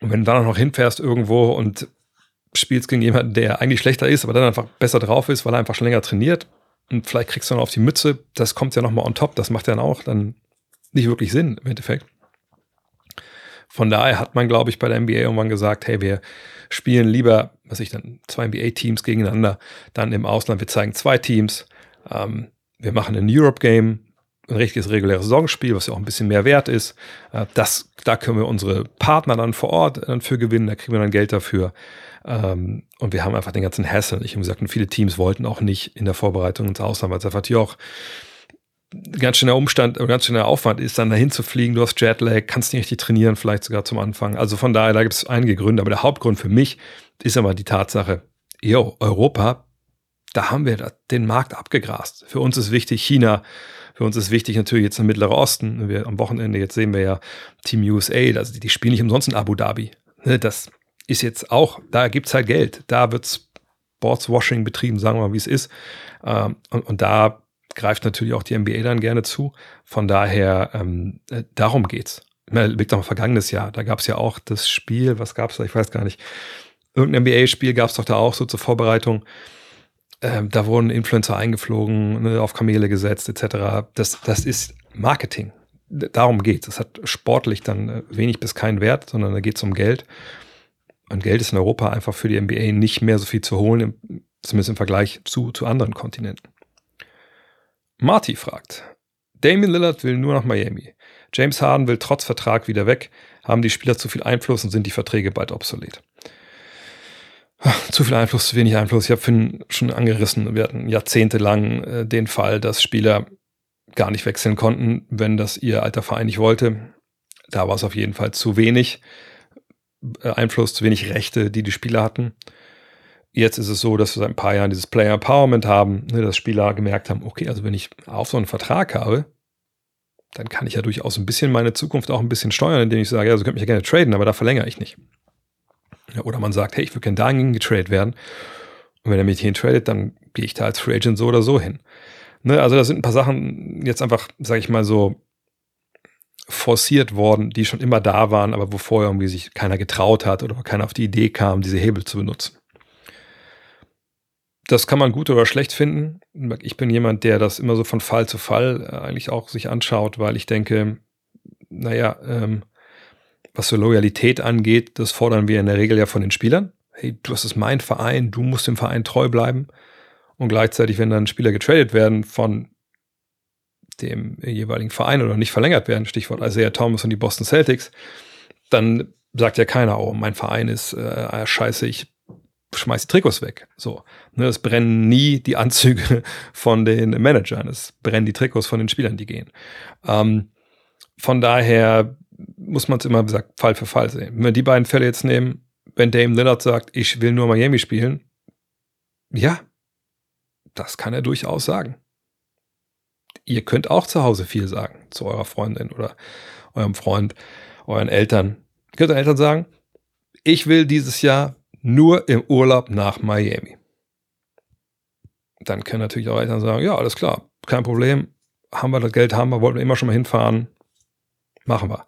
Und wenn du dann noch hinfährst irgendwo und spielst gegen jemanden, der eigentlich schlechter ist, aber dann einfach besser drauf ist, weil er einfach schon länger trainiert, und vielleicht kriegst du noch auf die Mütze, das kommt ja nochmal on top, das macht dann auch dann nicht wirklich Sinn im Endeffekt. Von daher hat man, glaube ich, bei der NBA irgendwann gesagt, hey, wir spielen lieber, was ich dann, zwei NBA-Teams gegeneinander, dann im Ausland, wir zeigen zwei Teams, ähm, wir machen ein Europe-Game, ein richtiges reguläres Saisonspiel, was ja auch ein bisschen mehr wert ist. Äh, das, da können wir unsere Partner dann vor Ort dann für gewinnen, da kriegen wir dann Geld dafür. Ähm, und wir haben einfach den ganzen Hassel. Ich habe gesagt, und viele Teams wollten auch nicht in der Vorbereitung ins Ausland, weil es einfach auch ganz schöner Umstand, ganz schöner Aufwand ist, dann dahin zu fliegen. Du hast Jetlag, kannst nicht richtig trainieren, vielleicht sogar zum Anfang. Also von daher, da gibt es einige Gründe. Aber der Hauptgrund für mich ist aber die Tatsache, yo, Europa, da haben wir den Markt abgegrast. Für uns ist wichtig China, für uns ist wichtig natürlich jetzt der Mittlere Osten. Wir, am Wochenende, jetzt sehen wir ja Team USA, also die, die spielen nicht umsonst in Abu Dhabi. Ne, das ist jetzt auch, da gibt es halt Geld. Da wird Sportswashing betrieben, sagen wir mal, wie es ist. Ähm, und, und, da greift natürlich auch die NBA dann gerne zu. Von daher, ähm, äh, darum geht's. Liegt doch vergangenes Jahr. Da gab es ja auch das Spiel, was gab es da? Ich weiß gar nicht. Irgendein NBA-Spiel gab es doch da auch so zur Vorbereitung. Ähm, da wurden Influencer eingeflogen, ne, auf Kamele gesetzt, etc. Das, das ist Marketing. Darum geht es. Hat sportlich dann äh, wenig bis keinen Wert, sondern da geht es um Geld. Und Geld ist in Europa einfach für die NBA nicht mehr so viel zu holen, zumindest im Vergleich zu, zu anderen Kontinenten. Marty fragt, Damien Lillard will nur nach Miami. James Harden will trotz Vertrag wieder weg. Haben die Spieler zu viel Einfluss und sind die Verträge bald obsolet? Zu viel Einfluss, zu wenig Einfluss. Ich habe schon angerissen, wir hatten jahrzehntelang äh, den Fall, dass Spieler gar nicht wechseln konnten, wenn das ihr alter Verein nicht wollte. Da war es auf jeden Fall zu wenig äh, Einfluss, zu wenig Rechte, die die Spieler hatten. Jetzt ist es so, dass wir seit ein paar Jahren dieses Player Empowerment haben, ne, dass Spieler gemerkt haben, okay, also wenn ich auf so einen Vertrag habe, dann kann ich ja durchaus ein bisschen meine Zukunft auch ein bisschen steuern, indem ich sage, ja, so könnt mich ja gerne traden, aber da verlängere ich nicht. Ja, oder man sagt, hey, ich würde gerne dahingegen getradet werden. Und wenn er mich hin tradet, dann gehe ich da als Free Agent so oder so hin. Ne, also da sind ein paar Sachen jetzt einfach, sage ich mal so, forciert worden, die schon immer da waren, aber wo vorher irgendwie sich keiner getraut hat oder keiner auf die Idee kam, diese Hebel zu benutzen. Das kann man gut oder schlecht finden. Ich bin jemand, der das immer so von Fall zu Fall äh, eigentlich auch sich anschaut, weil ich denke, naja, ähm, was so Loyalität angeht, das fordern wir in der Regel ja von den Spielern. Hey, du hast es mein Verein, du musst dem Verein treu bleiben. Und gleichzeitig, wenn dann Spieler getradet werden von dem jeweiligen Verein oder nicht verlängert werden, Stichwort Isaiah Thomas und die Boston Celtics, dann sagt ja keiner, oh, mein Verein ist äh, scheiße, ich schmeißt die Trikots weg. So. Ne, es brennen nie die Anzüge von den Managern. Es brennen die Trikots von den Spielern, die gehen. Ähm, von daher muss man es immer, wie gesagt, Fall für Fall sehen. Wenn wir die beiden Fälle jetzt nehmen, wenn Dame Lillard sagt, ich will nur Miami spielen, ja, das kann er durchaus sagen. Ihr könnt auch zu Hause viel sagen zu eurer Freundin oder eurem Freund, euren Eltern. Ihr könnt euren Eltern sagen, ich will dieses Jahr nur im Urlaub nach Miami. Dann können natürlich auch Eltern sagen, ja, alles klar, kein Problem, haben wir das Geld, haben wir, wollten wir immer schon mal hinfahren, machen wir.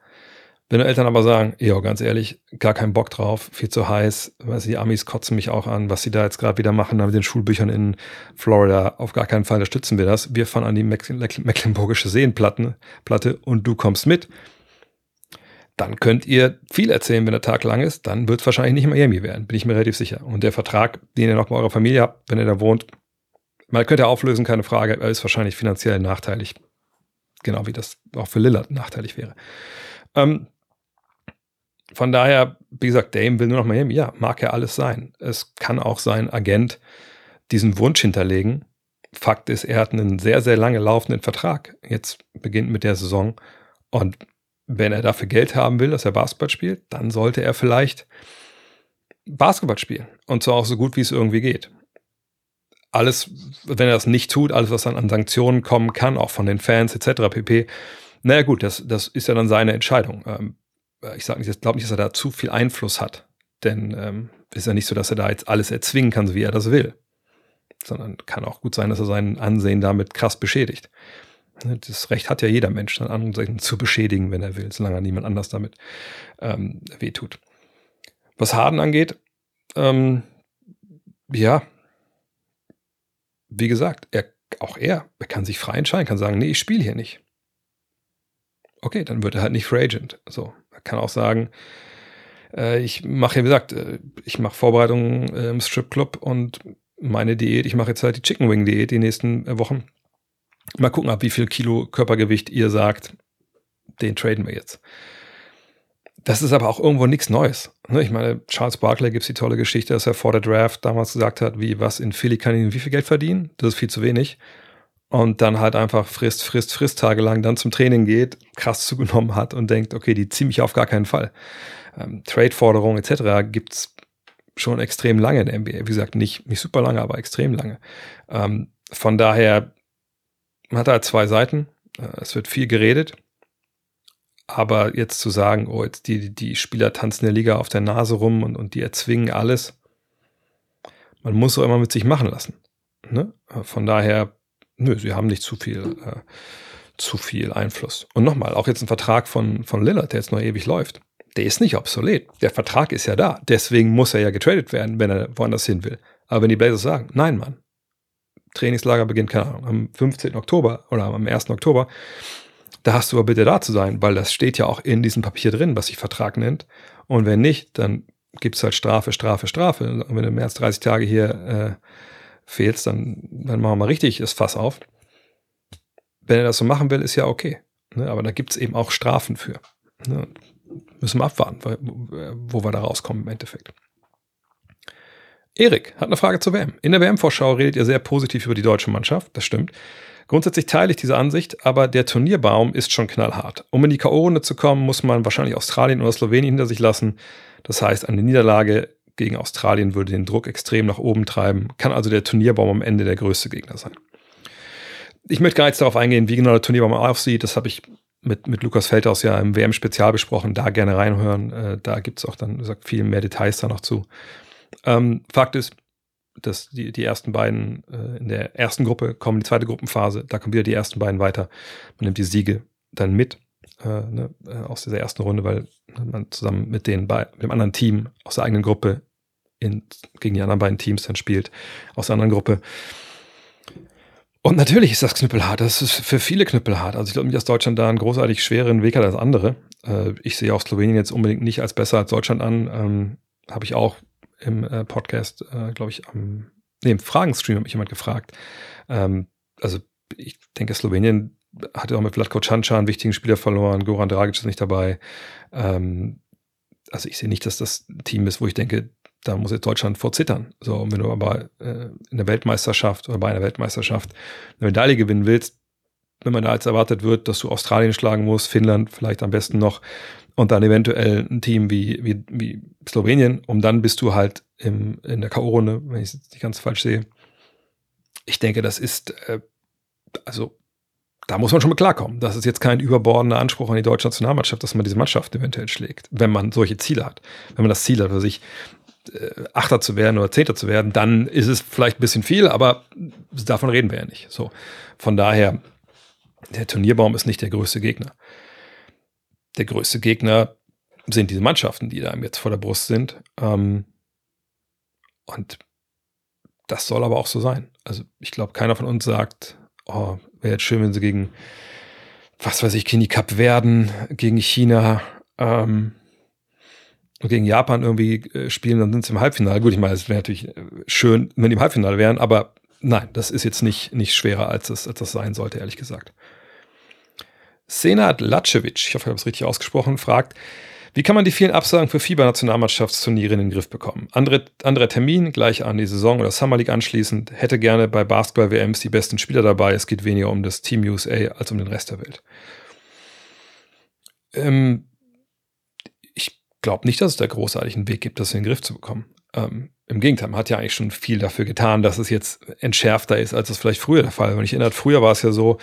Wenn die Eltern aber sagen, ja, ganz ehrlich, gar keinen Bock drauf, viel zu heiß, weiß die Amis kotzen mich auch an, was sie da jetzt gerade wieder machen mit den Schulbüchern in Florida, auf gar keinen Fall unterstützen wir das. Wir fahren an die Mecklenburgische Seenplatte Platte und du kommst mit dann könnt ihr viel erzählen, wenn der Tag lang ist. Dann wird es wahrscheinlich nicht Miami werden, bin ich mir relativ sicher. Und der Vertrag, den ihr noch bei eurer Familie habt, wenn ihr da wohnt, man könnte auflösen, keine Frage, er ist wahrscheinlich finanziell nachteilig. Genau wie das auch für Lillard nachteilig wäre. Ähm, von daher, wie gesagt, Dame will nur noch Miami. Ja, mag ja alles sein. Es kann auch sein Agent diesen Wunsch hinterlegen. Fakt ist, er hat einen sehr, sehr lange laufenden Vertrag. Jetzt beginnt mit der Saison. Und wenn er dafür Geld haben will, dass er Basketball spielt, dann sollte er vielleicht Basketball spielen. Und zwar auch so gut, wie es irgendwie geht. Alles, wenn er das nicht tut, alles, was dann an Sanktionen kommen kann, auch von den Fans etc. pp. Naja gut, das, das ist ja dann seine Entscheidung. Ähm, ich sage nicht, ich glaube nicht, dass er da zu viel Einfluss hat. Denn ähm, ist ja nicht so, dass er da jetzt alles erzwingen kann, so wie er das will. Sondern kann auch gut sein, dass er sein Ansehen damit krass beschädigt. Ne, das Recht hat ja jeder Mensch, dann anderen zu beschädigen, wenn er will, solange niemand anders damit ähm, wehtut. Was Harden angeht, ähm, ja, wie gesagt, er, auch er, er kann sich frei entscheiden, kann sagen, nee, ich spiele hier nicht. Okay, dann wird er halt nicht Free Agent. So, er kann auch sagen, äh, ich mache, wie gesagt, äh, ich mache Vorbereitungen äh, im Stripclub und meine Diät, ich mache jetzt halt die Chicken Wing Diät die nächsten äh, Wochen Mal gucken, ab wie viel Kilo Körpergewicht ihr sagt, den traden wir jetzt. Das ist aber auch irgendwo nichts Neues. Ne? Ich meine, Charles Barkley gibt es die tolle Geschichte, dass er vor der Draft damals gesagt hat, wie was in Philly kann ich wie viel Geld verdienen? Das ist viel zu wenig. Und dann halt einfach frisst, frisst, frisst tagelang, dann zum Training geht, krass zugenommen hat und denkt, okay, die ziehen mich auf gar keinen Fall. Ähm, Trade-Forderungen etc. gibt es schon extrem lange in der NBA. Wie gesagt, nicht, nicht super lange, aber extrem lange. Ähm, von daher man hat halt zwei Seiten. Äh, es wird viel geredet. Aber jetzt zu sagen, oh, jetzt die, die Spieler tanzen der Liga auf der Nase rum und, und die erzwingen alles, man muss so immer mit sich machen lassen. Ne? Von daher, nö, sie haben nicht zu viel, äh, zu viel Einfluss. Und nochmal, auch jetzt ein Vertrag von, von Lillard, der jetzt noch ewig läuft, der ist nicht obsolet. Der Vertrag ist ja da. Deswegen muss er ja getradet werden, wenn er woanders hin will. Aber wenn die Blazers sagen, nein, Mann, Trainingslager beginnt, keine Ahnung, am 15. Oktober oder am 1. Oktober, da hast du aber bitte da zu sein, weil das steht ja auch in diesem Papier drin, was sich Vertrag nennt. Und wenn nicht, dann gibt es halt Strafe, Strafe, Strafe. Und wenn du mehr als 30 Tage hier äh, fehlst, dann, dann machen wir mal richtig das Fass auf. Wenn er das so machen will, ist ja okay. Ne? Aber da gibt es eben auch Strafen für. Ne? Müssen wir abwarten, wo wir da rauskommen im Endeffekt. Erik hat eine Frage zur WM. In der WM-Vorschau redet ihr sehr positiv über die deutsche Mannschaft, das stimmt. Grundsätzlich teile ich diese Ansicht, aber der Turnierbaum ist schon knallhart. Um in die K.O.-Runde zu kommen, muss man wahrscheinlich Australien oder Slowenien hinter sich lassen. Das heißt, eine Niederlage gegen Australien würde den Druck extrem nach oben treiben, kann also der Turnierbaum am Ende der größte Gegner sein. Ich möchte gar nicht darauf eingehen, wie genau der Turnierbaum aussieht. Das habe ich mit, mit Lukas Feldhaus ja im WM-Spezial besprochen. Da gerne reinhören. Äh, da gibt es auch dann gesagt, viel mehr Details da noch zu. Ähm, Fakt ist, dass die, die ersten beiden äh, in der ersten Gruppe kommen, die zweite Gruppenphase, da kommen wieder die ersten beiden weiter. Man nimmt die Siege dann mit äh, ne, äh, aus dieser ersten Runde, weil man zusammen mit, den mit dem anderen Team aus der eigenen Gruppe in, gegen die anderen beiden Teams dann spielt, aus der anderen Gruppe. Und natürlich ist das knüppelhart. Das ist für viele knüppelhart. Also ich glaube nicht, dass Deutschland da einen großartig schweren Weg hat als andere. Äh, ich sehe auch Slowenien jetzt unbedingt nicht als besser als Deutschland an. Ähm, Habe ich auch im äh, Podcast, äh, glaube ich, am nee, im Fragenstream hat mich jemand gefragt. Ähm, also ich denke, Slowenien hat ja auch mit Vladko Canca einen wichtigen Spieler verloren. Goran Dragic ist nicht dabei. Ähm, also ich sehe nicht, dass das ein Team ist, wo ich denke, da muss jetzt Deutschland vorzittern. So, und wenn du aber äh, in der Weltmeisterschaft oder bei einer Weltmeisterschaft eine Medaille gewinnen willst, wenn man da als erwartet wird, dass du Australien schlagen musst, Finnland vielleicht am besten noch und dann eventuell ein Team wie, wie, wie Slowenien, und dann bist du halt im, in der K.O.-Runde, wenn ich es nicht ganz falsch sehe. Ich denke, das ist, äh, also da muss man schon mal klarkommen. Das ist jetzt kein überbordender Anspruch an die deutsche Nationalmannschaft, dass man diese Mannschaft eventuell schlägt, wenn man solche Ziele hat. Wenn man das Ziel hat, für sich äh, Achter zu werden oder Zehnter zu werden, dann ist es vielleicht ein bisschen viel, aber davon reden wir ja nicht. So, von daher, der Turnierbaum ist nicht der größte Gegner. Der größte Gegner sind diese Mannschaften, die da jetzt vor der Brust sind. Ähm, und das soll aber auch so sein. Also ich glaube, keiner von uns sagt, oh, wäre jetzt schön, wenn sie gegen, was weiß ich, die Cup werden, gegen China, ähm, gegen Japan irgendwie äh, spielen, dann sind sie im Halbfinale. Gut, ich meine, es wäre natürlich äh, schön, wenn die im Halbfinale wären, aber nein, das ist jetzt nicht, nicht schwerer, als es, als das sein sollte, ehrlich gesagt. Senat Lacevic, ich hoffe, ich habe es richtig ausgesprochen, fragt, wie kann man die vielen Absagen für FIBA-Nationalmannschaftsturniere in den Griff bekommen? Andere, anderer Termin, gleich an die Saison oder Summer League anschließend, hätte gerne bei Basketball-WMs die besten Spieler dabei. Es geht weniger um das Team USA als um den Rest der Welt. Ähm, glaube nicht, dass es da großartig einen Weg gibt, das in den Griff zu bekommen. Ähm, Im Gegenteil, man hat ja eigentlich schon viel dafür getan, dass es jetzt entschärfter ist, als es vielleicht früher der Fall war. Ich erinnere, früher war es ja so,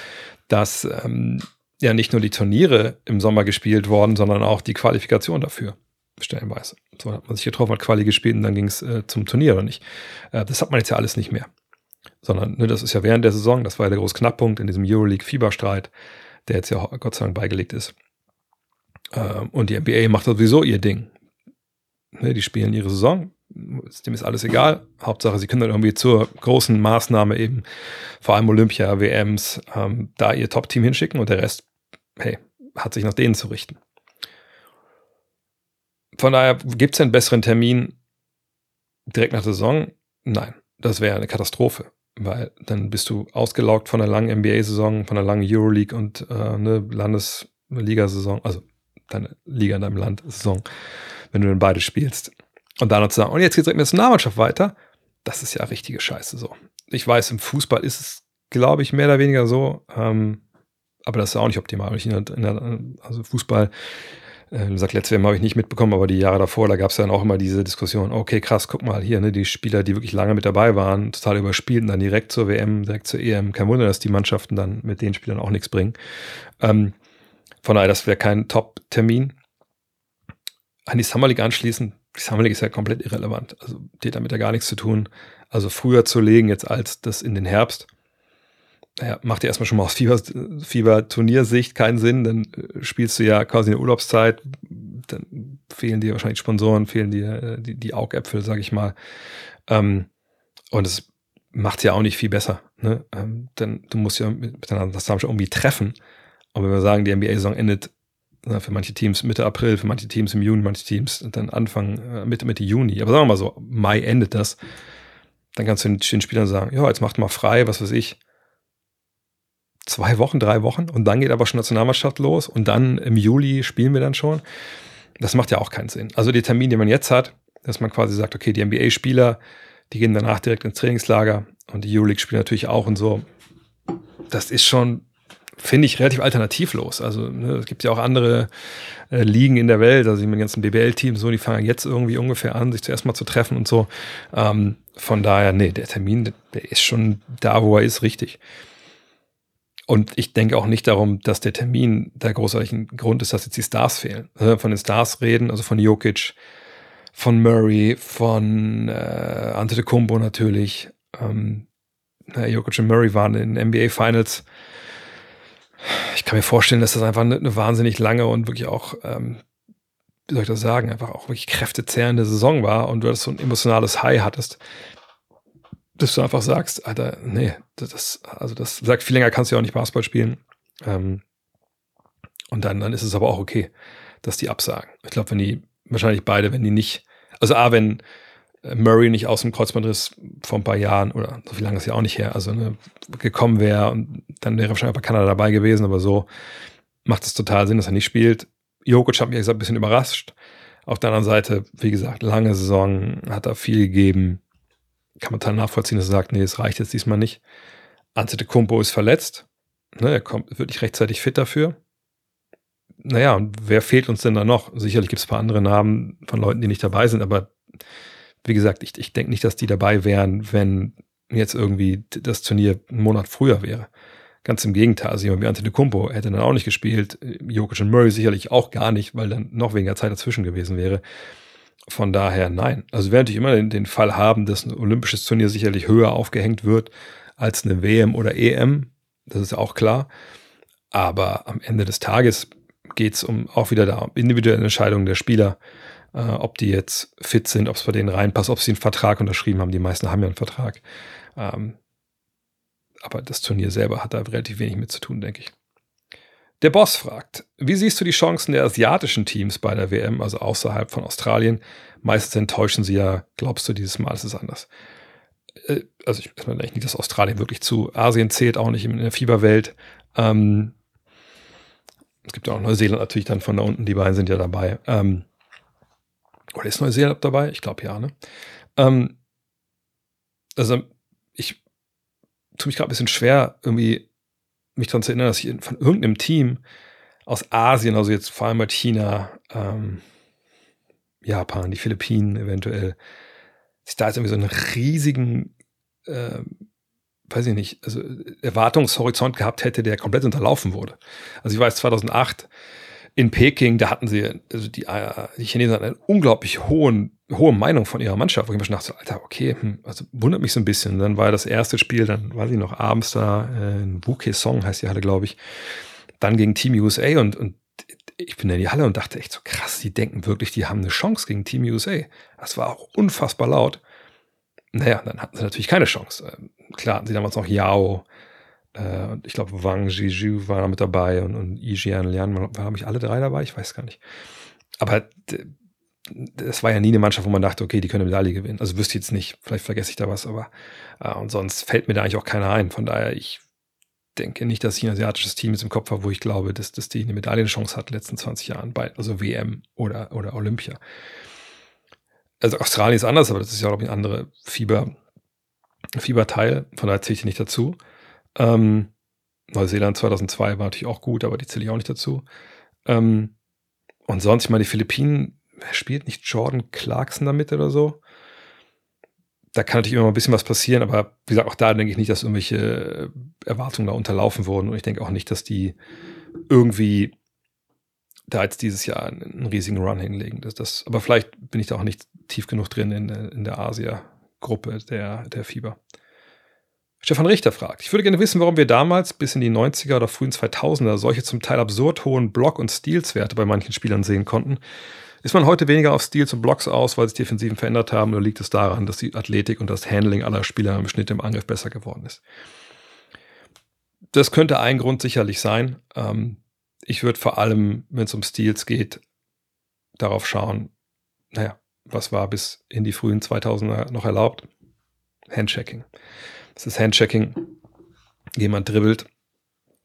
dass ähm, ja nicht nur die Turniere im Sommer gespielt worden, sondern auch die Qualifikation dafür stellenweise. So hat man sich getroffen, hat Quali gespielt und dann ging es äh, zum Turnier oder nicht. Äh, das hat man jetzt ja alles nicht mehr. Sondern ne, das ist ja während der Saison, das war ja der große Knackpunkt in diesem Euroleague-Fieberstreit, der jetzt ja Gott sei Dank beigelegt ist. Ähm, und die NBA macht sowieso ihr Ding. Ne, die spielen ihre Saison, dem ist alles egal. Hauptsache, sie können dann irgendwie zur großen Maßnahme eben, vor allem Olympia, WMs, ähm, da ihr Top-Team hinschicken und der Rest, hey, hat sich nach denen zu richten. Von daher gibt es einen besseren Termin direkt nach der Saison? Nein, das wäre eine Katastrophe, weil dann bist du ausgelaugt von einer langen NBA-Saison, von einer langen Euroleague und äh, eine Landesliga-Saison, also deine Liga in deinem Land Saison, wenn du dann beide spielst. Und dann noch zu sagen, und jetzt geht es mit der Nationalmannschaft weiter, das ist ja richtige Scheiße so. Ich weiß, im Fußball ist es, glaube ich, mehr oder weniger so, ähm, aber das ist auch nicht optimal. also Fußball, äh, gesagt, letztes Jahr habe ich nicht mitbekommen, aber die Jahre davor, da gab es dann auch immer diese Diskussion, okay, krass, guck mal hier, ne, die Spieler, die wirklich lange mit dabei waren, total überspielten, dann direkt zur WM, direkt zur EM. Kein Wunder, dass die Mannschaften dann mit den Spielern auch nichts bringen. Ähm, von daher, das wäre kein Top-Termin. An die Summer League anschließen, die League ist ja komplett irrelevant. Also die hat damit ja gar nichts zu tun. Also früher zu legen jetzt als das in den Herbst. naja, macht ja erstmal schon mal aus Fieber, Fieber-Turniersicht keinen Sinn, dann äh, spielst du ja quasi eine Urlaubszeit, dann fehlen dir wahrscheinlich Sponsoren, fehlen dir äh, die, die Augäpfel, sag ich mal. Ähm, und es macht ja auch nicht viel besser. Ne? Ähm, denn du musst ja miteinander das irgendwie treffen. Und wenn wir sagen, die NBA-Saison endet für manche Teams Mitte April, für manche Teams im Juni, manche Teams dann Anfang äh, Mitte, Mitte Juni. Aber sagen wir mal so, Mai endet das. Dann kannst du den, Spielern sagen, ja, jetzt macht mal frei, was weiß ich. Zwei Wochen, drei Wochen und dann geht aber schon Nationalmannschaft los und dann im Juli spielen wir dann schon. Das macht ja auch keinen Sinn. Also die Termin, den man jetzt hat, dass man quasi sagt, okay, die NBA-Spieler, die gehen danach direkt ins Trainingslager und die Euroleague-Spieler natürlich auch und so. Das ist schon, finde ich, relativ alternativlos. Also ne, es gibt ja auch andere äh, Ligen in der Welt, also die ganzen BBL-Teams, so, die fangen jetzt irgendwie ungefähr an, sich zuerst mal zu treffen und so. Ähm, von daher, nee, der Termin, der ist schon da, wo er ist, richtig. Und ich denke auch nicht darum, dass der Termin der großartige Grund ist, dass jetzt die Stars fehlen. Also von den Stars reden, also von Jokic, von Murray, von äh, Antetokounmpo natürlich. Ähm, Jokic und Murray waren in den NBA Finals. Ich kann mir vorstellen, dass das einfach eine, eine wahnsinnig lange und wirklich auch, ähm, wie soll ich das sagen, einfach auch wirklich kräftezehrende Saison war und du das so ein emotionales High hattest dass du einfach sagst, Alter, nee, das, also das sagt, viel länger kannst du ja auch nicht Basketball spielen. Ähm, und dann, dann ist es aber auch okay, dass die absagen. Ich glaube, wenn die, wahrscheinlich beide, wenn die nicht, also A, wenn Murray nicht aus dem Kreuzbandriss vor ein paar Jahren, oder so viel lange ist ja auch nicht her, also ne, gekommen wäre und dann wäre wahrscheinlich bei Kanada dabei gewesen, aber so macht es total Sinn, dass er nicht spielt. Jokic hat mich gesagt, ein bisschen überrascht. Auf der anderen Seite, wie gesagt, lange Saison, hat er viel gegeben kann man total nachvollziehen, dass er sagt, nee, es reicht jetzt diesmal nicht. Antetokounmpo ist verletzt. Ne, er kommt wirklich rechtzeitig fit dafür. Naja, und wer fehlt uns denn da noch? Sicherlich gibt es ein paar andere Namen von Leuten, die nicht dabei sind, aber wie gesagt, ich, ich denke nicht, dass die dabei wären, wenn jetzt irgendwie das Turnier einen Monat früher wäre. Ganz im Gegenteil, also jemand wie Antetokounmpo hätte dann auch nicht gespielt, Jokic und Murray sicherlich auch gar nicht, weil dann noch weniger Zeit dazwischen gewesen wäre. Von daher nein. Also während ich immer den, den Fall haben, dass ein olympisches Turnier sicherlich höher aufgehängt wird als eine WM oder EM. Das ist auch klar. Aber am Ende des Tages geht es um auch wieder da um individuelle Entscheidungen der Spieler, äh, ob die jetzt fit sind, ob es bei denen reinpasst, ob sie einen Vertrag unterschrieben haben. Die meisten haben ja einen Vertrag. Ähm, aber das Turnier selber hat da relativ wenig mit zu tun, denke ich. Der Boss fragt, wie siehst du die Chancen der asiatischen Teams bei der WM, also außerhalb von Australien? Meistens enttäuschen sie ja, glaubst du, dieses Mal ist es anders. Äh, also ich eigentlich nicht, dass Australien wirklich zu Asien zählt, auch nicht in der Fieberwelt. Ähm, es gibt auch Neuseeland natürlich dann von da unten, die beiden sind ja dabei. Ähm, oder ist Neuseeland dabei? Ich glaube ja, ne? Ähm, also ich tue mich gerade ein bisschen schwer, irgendwie mich daran zu erinnern, dass ich von irgendeinem Team aus Asien, also jetzt vor allem bei China, ähm, Japan, die Philippinen eventuell, sich da jetzt irgendwie so einen riesigen, äh, weiß ich nicht, also Erwartungshorizont gehabt hätte, der komplett unterlaufen wurde. Also ich weiß, 2008 in Peking, da hatten sie, also die, äh, die Chinesen hatten eine unglaublich hohen, hohe Meinung von ihrer Mannschaft, wo ich mir schon dachte, Alter, okay, hm, also wundert mich so ein bisschen. Dann war das erste Spiel, dann weiß ich noch, abends da, äh, Wuke Song heißt die Halle, glaube ich, dann gegen Team USA und, und ich bin in die Halle und dachte echt so krass, die denken wirklich, die haben eine Chance gegen Team USA. Das war auch unfassbar laut. Naja, dann hatten sie natürlich keine Chance. Ähm, klar hatten sie damals noch Yao, äh, ich glaube, Wang Jiju war mit dabei und, und Yijian Lian, waren ich alle drei dabei? Ich weiß gar nicht. Aber das war ja nie eine Mannschaft, wo man dachte, okay, die können eine Medaille gewinnen. Also wüsste ich jetzt nicht, vielleicht vergesse ich da was, aber äh, und sonst fällt mir da eigentlich auch keiner ein. Von daher, ich denke nicht, dass ich ein asiatisches Team jetzt im Kopf habe, wo ich glaube, dass, dass die eine Medaillenchance hat in den letzten 20 Jahren, bei, also WM oder, oder Olympia. Also Australien ist anders, aber das ist ja, ich, ein anderer Fieber, Fieberteil, von daher zähle ich nicht dazu. Ähm, Neuseeland 2002 war natürlich auch gut, aber die zähle ich auch nicht dazu. Ähm, und sonst, ich meine, die Philippinen, spielt nicht Jordan Clarkson damit oder so? Da kann natürlich immer ein bisschen was passieren, aber wie gesagt, auch da denke ich nicht, dass irgendwelche Erwartungen da unterlaufen wurden. Und ich denke auch nicht, dass die irgendwie da jetzt dieses Jahr einen riesigen Run hinlegen. Das, das, aber vielleicht bin ich da auch nicht tief genug drin in, in der Asia-Gruppe der, der Fieber. Stefan Richter fragt, ich würde gerne wissen, warum wir damals bis in die 90er oder frühen 2000er solche zum Teil absurd hohen Block- und Steals-Werte bei manchen Spielern sehen konnten. Ist man heute weniger auf Steals und Blocks aus, weil sich die Defensiven verändert haben, oder liegt es daran, dass die Athletik und das Handling aller Spieler im Schnitt im Angriff besser geworden ist? Das könnte ein Grund sicherlich sein. Ähm, ich würde vor allem, wenn es um Steals geht, darauf schauen, naja, was war bis in die frühen 2000er noch erlaubt? Handchecking. Das ist Handchecking. Jemand dribbelt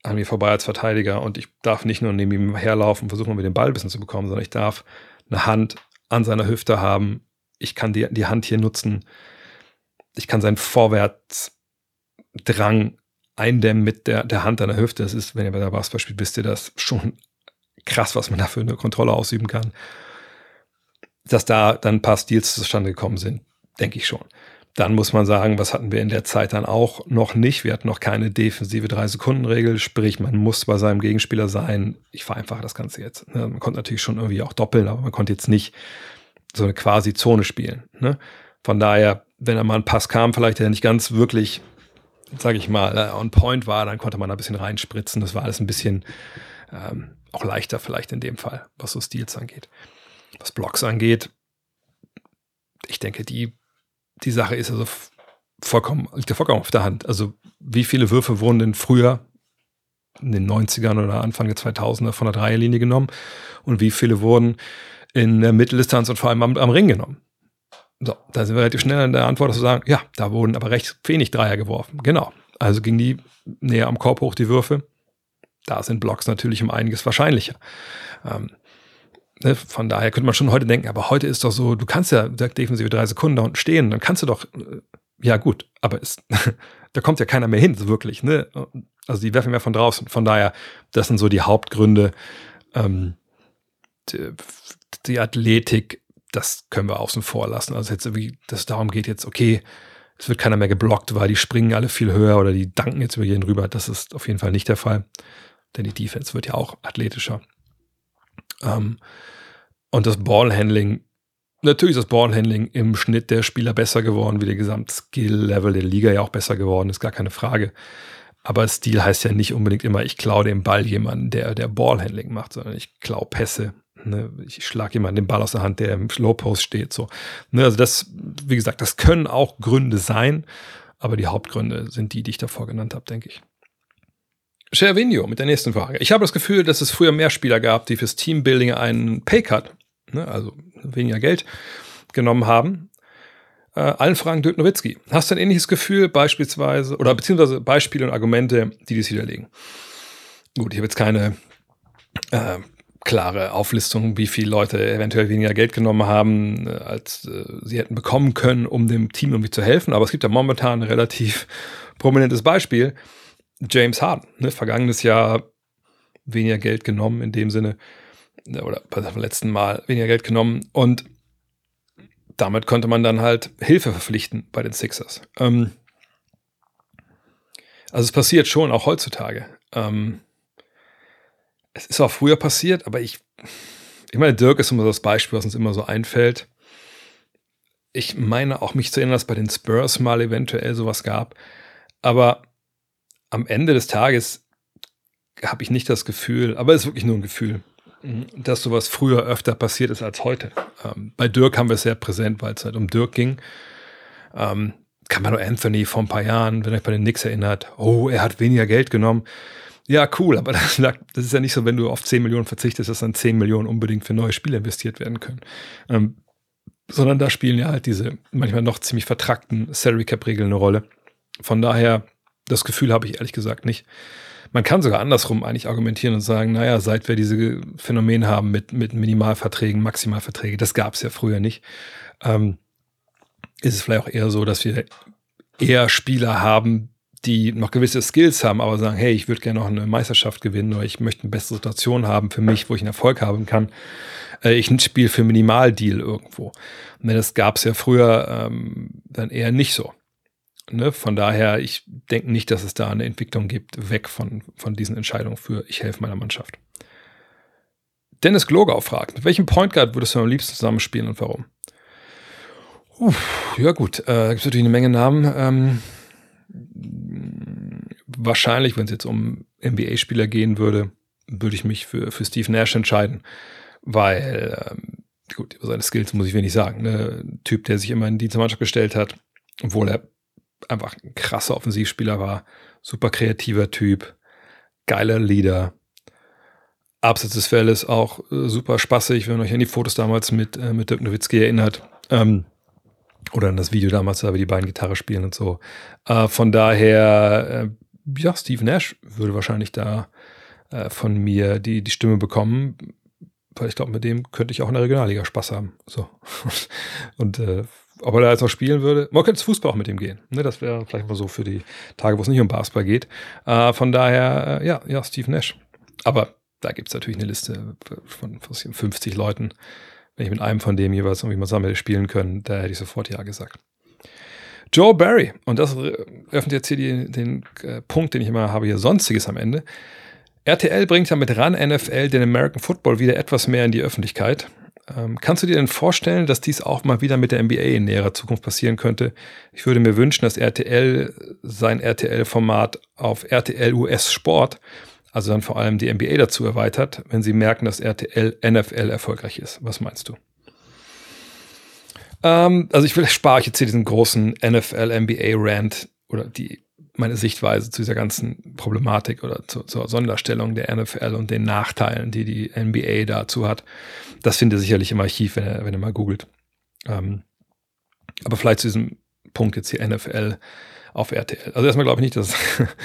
an mir vorbei als Verteidiger und ich darf nicht nur neben ihm herlaufen und versuchen, mit dem Ball ein bisschen zu bekommen, sondern ich darf eine Hand an seiner Hüfte haben. Ich kann die, die Hand hier nutzen. Ich kann seinen Vorwärtsdrang eindämmen mit der, der Hand an der Hüfte. Das ist, wenn ihr bei der Basketball spielt, wisst ihr das schon krass, was man da für eine Kontrolle ausüben kann. Dass da dann ein paar Stils zustande gekommen sind, denke ich schon. Dann muss man sagen, was hatten wir in der Zeit dann auch noch nicht? Wir hatten noch keine defensive 3-Sekunden-Regel, sprich, man muss bei seinem Gegenspieler sein. Ich vereinfache das Ganze jetzt. Ne? Man konnte natürlich schon irgendwie auch doppeln, aber man konnte jetzt nicht so eine quasi Zone spielen. Ne? Von daher, wenn da mal ein Pass kam, vielleicht der nicht ganz wirklich, sage ich mal, äh, on point war, dann konnte man da ein bisschen reinspritzen. Das war alles ein bisschen ähm, auch leichter vielleicht in dem Fall, was so Stils angeht. Was Blocks angeht, ich denke, die die Sache ist also vollkommen, liegt ja vollkommen auf der Hand. Also, wie viele Würfe wurden denn früher in den 90ern oder Anfang der 2000er von der Dreierlinie genommen und wie viele wurden in der Mitteldistanz und vor allem am, am Ring genommen? So, da sind wir relativ schnell in der Antwort zu sagen, ja, da wurden aber recht wenig Dreier geworfen. Genau. Also ging die näher am Korb hoch, die Würfe. Da sind Blocks natürlich um einiges wahrscheinlicher. Ähm, Ne, von daher könnte man schon heute denken, aber heute ist doch so, du kannst ja defensive drei Sekunden da unten stehen, dann kannst du doch, äh, ja gut, aber ist, da kommt ja keiner mehr hin, so wirklich. Ne? Also die werfen mehr von draußen. Von daher, das sind so die Hauptgründe. Ähm, die, die Athletik, das können wir außen vor lassen. Also jetzt irgendwie, dass darum geht jetzt, okay, es wird keiner mehr geblockt, weil die springen alle viel höher oder die danken jetzt über jeden rüber. Das ist auf jeden Fall nicht der Fall. Denn die Defense wird ja auch athletischer. Ähm, und das Ballhandling, natürlich ist das Ballhandling im Schnitt der Spieler besser geworden, wie der Gesamtskill-Level der Liga ja auch besser geworden ist, gar keine Frage. Aber Stil heißt ja nicht unbedingt immer, ich klaue den Ball jemanden, der, der Ballhandling macht, sondern ich klaue Pässe. Ne? Ich schlage jemanden den Ball aus der Hand, der im Slowpost steht. So. Ne? Also das, wie gesagt, das können auch Gründe sein, aber die Hauptgründe sind die, die ich davor genannt habe, denke ich. Schervinio mit der nächsten Frage. Ich habe das Gefühl, dass es früher mehr Spieler gab, die fürs Teambuilding einen Paycut, ne, also weniger Geld, genommen haben. Äh, allen Fragen Dirk Nowitzki. Hast du ein ähnliches Gefühl beispielsweise oder beziehungsweise Beispiele und Argumente, die dies widerlegen? Gut, ich habe jetzt keine äh, klare Auflistung, wie viele Leute eventuell weniger Geld genommen haben, äh, als äh, sie hätten bekommen können, um dem Team irgendwie zu helfen. Aber es gibt ja momentan ein relativ prominentes Beispiel James Harden, ne, vergangenes Jahr weniger Geld genommen in dem Sinne, ne, oder beim letzten Mal weniger Geld genommen und damit konnte man dann halt Hilfe verpflichten bei den Sixers. Ähm, also es passiert schon, auch heutzutage. Ähm, es ist auch früher passiert, aber ich, ich meine, Dirk ist immer das Beispiel, was uns immer so einfällt. Ich meine auch mich zu erinnern, dass bei den Spurs mal eventuell sowas gab. Aber am Ende des Tages habe ich nicht das Gefühl, aber es ist wirklich nur ein Gefühl, dass sowas früher öfter passiert ist als heute. Ähm, bei Dirk haben wir es sehr präsent, weil es halt um Dirk ging. Ähm, Camaro Anthony vor ein paar Jahren, wenn euch bei den Knicks erinnert, oh, er hat weniger Geld genommen. Ja, cool, aber das, das ist ja nicht so, wenn du auf 10 Millionen verzichtest, dass dann 10 Millionen unbedingt für neue Spiele investiert werden können. Ähm, sondern da spielen ja halt diese manchmal noch ziemlich vertrackten Salary Cap Regeln eine Rolle. Von daher das Gefühl habe ich ehrlich gesagt nicht. Man kann sogar andersrum eigentlich argumentieren und sagen, naja, seit wir diese Phänomene haben mit, mit Minimalverträgen, Maximalverträge, das gab es ja früher nicht, ähm, ist es vielleicht auch eher so, dass wir eher Spieler haben, die noch gewisse Skills haben, aber sagen, hey, ich würde gerne noch eine Meisterschaft gewinnen oder ich möchte eine bessere Situation haben für mich, wo ich einen Erfolg haben kann. Äh, ich ein Spiel für Minimaldeal irgendwo. Und das gab es ja früher ähm, dann eher nicht so. Ne, von daher, ich denke nicht, dass es da eine Entwicklung gibt, weg von, von diesen Entscheidungen für ich helfe meiner Mannschaft. Dennis Glogau fragt, mit welchem Point Guard würdest du am liebsten zusammenspielen und warum? Uff, ja gut, äh, gibt es natürlich eine Menge Namen. Ähm, wahrscheinlich, wenn es jetzt um NBA-Spieler gehen würde, würde ich mich für, für Steve Nash entscheiden, weil, ähm, gut, über seine Skills muss ich wenig sagen. Ne? Typ, der sich immer in die Mannschaft gestellt hat, obwohl er einfach ein krasser Offensivspieler war, super kreativer Typ, geiler Leader. Abseits des Feldes auch äh, super spaßig, wenn ihr euch an die Fotos damals mit, äh, mit Dirk Nowitzki erinnert. Ähm, oder an das Video damals, da wir die beiden Gitarre spielen und so. Äh, von daher, äh, ja, Steve Nash würde wahrscheinlich da äh, von mir die, die Stimme bekommen, weil ich glaube, mit dem könnte ich auch in der Regionalliga Spaß haben. So. und ob er da jetzt noch spielen würde, man könnte Fußball auch mit ihm gehen. Ne, das wäre vielleicht mal so für die Tage, wo es nicht um Basketball geht. Äh, von daher, äh, ja, ja, Steve Nash. Aber da gibt es natürlich eine Liste von 50 Leuten. Wenn ich mit einem von dem jeweils irgendwie mal zusammen spielen können, da hätte ich sofort Ja gesagt. Joe Barry, und das öffnet jetzt hier die, den äh, Punkt, den ich immer habe, hier Sonstiges am Ende. RTL bringt ja mit RAN NFL den American Football wieder etwas mehr in die Öffentlichkeit. Ähm, kannst du dir denn vorstellen, dass dies auch mal wieder mit der NBA in näherer Zukunft passieren könnte? Ich würde mir wünschen, dass RTL sein RTL-Format auf RTL US Sport, also dann vor allem die NBA dazu erweitert, wenn sie merken, dass RTL NFL erfolgreich ist. Was meinst du? Ähm, also ich will spare ich jetzt hier diesen großen NFL NBA Rant oder die meine Sichtweise zu dieser ganzen Problematik oder zu, zur Sonderstellung der NFL und den Nachteilen, die die NBA dazu hat. Das findet ihr sicherlich im Archiv, wenn ihr, wenn ihr mal googelt. Ähm, aber vielleicht zu diesem Punkt jetzt hier NFL auf RTL. Also erstmal glaube ich nicht, dass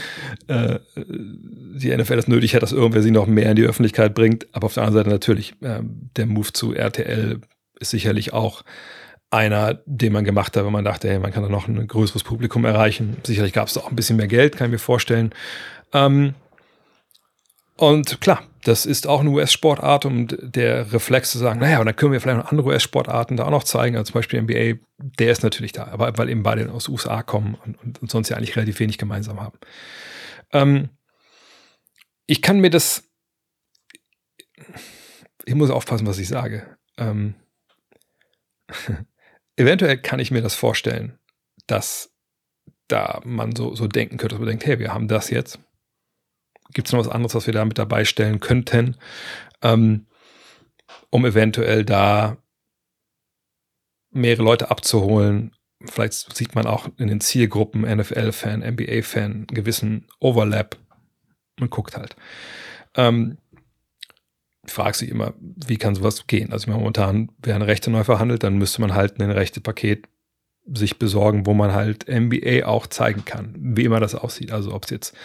äh, die NFL es nötig hat, dass irgendwer sie noch mehr in die Öffentlichkeit bringt. Aber auf der anderen Seite natürlich, äh, der Move zu RTL ist sicherlich auch einer, den man gemacht hat, wenn man dachte, hey, man kann da noch ein größeres Publikum erreichen. Sicherlich gab es auch ein bisschen mehr Geld, kann ich mir vorstellen. Ähm, und klar, das ist auch eine US-Sportart und der Reflex zu sagen, naja, und dann können wir vielleicht noch andere US-Sportarten da auch noch zeigen, also zum Beispiel NBA, der ist natürlich da, aber weil eben beide aus USA kommen und, und, sonst ja eigentlich relativ wenig gemeinsam haben. Ähm, ich kann mir das, ich muss aufpassen, was ich sage. Ähm, eventuell kann ich mir das vorstellen, dass da man so, so denken könnte, dass man denkt, hey, wir haben das jetzt. Gibt es noch was anderes, was wir da mit dabei stellen könnten, ähm, um eventuell da mehrere Leute abzuholen. Vielleicht sieht man auch in den Zielgruppen NFL-Fan, NBA-Fan gewissen Overlap. Man guckt halt. Ähm, fragst dich immer, wie kann sowas gehen? Also ich meine, momentan werden Rechte neu verhandelt, dann müsste man halt ein Rechtepaket sich besorgen, wo man halt NBA auch zeigen kann, wie immer das aussieht. Also ob es jetzt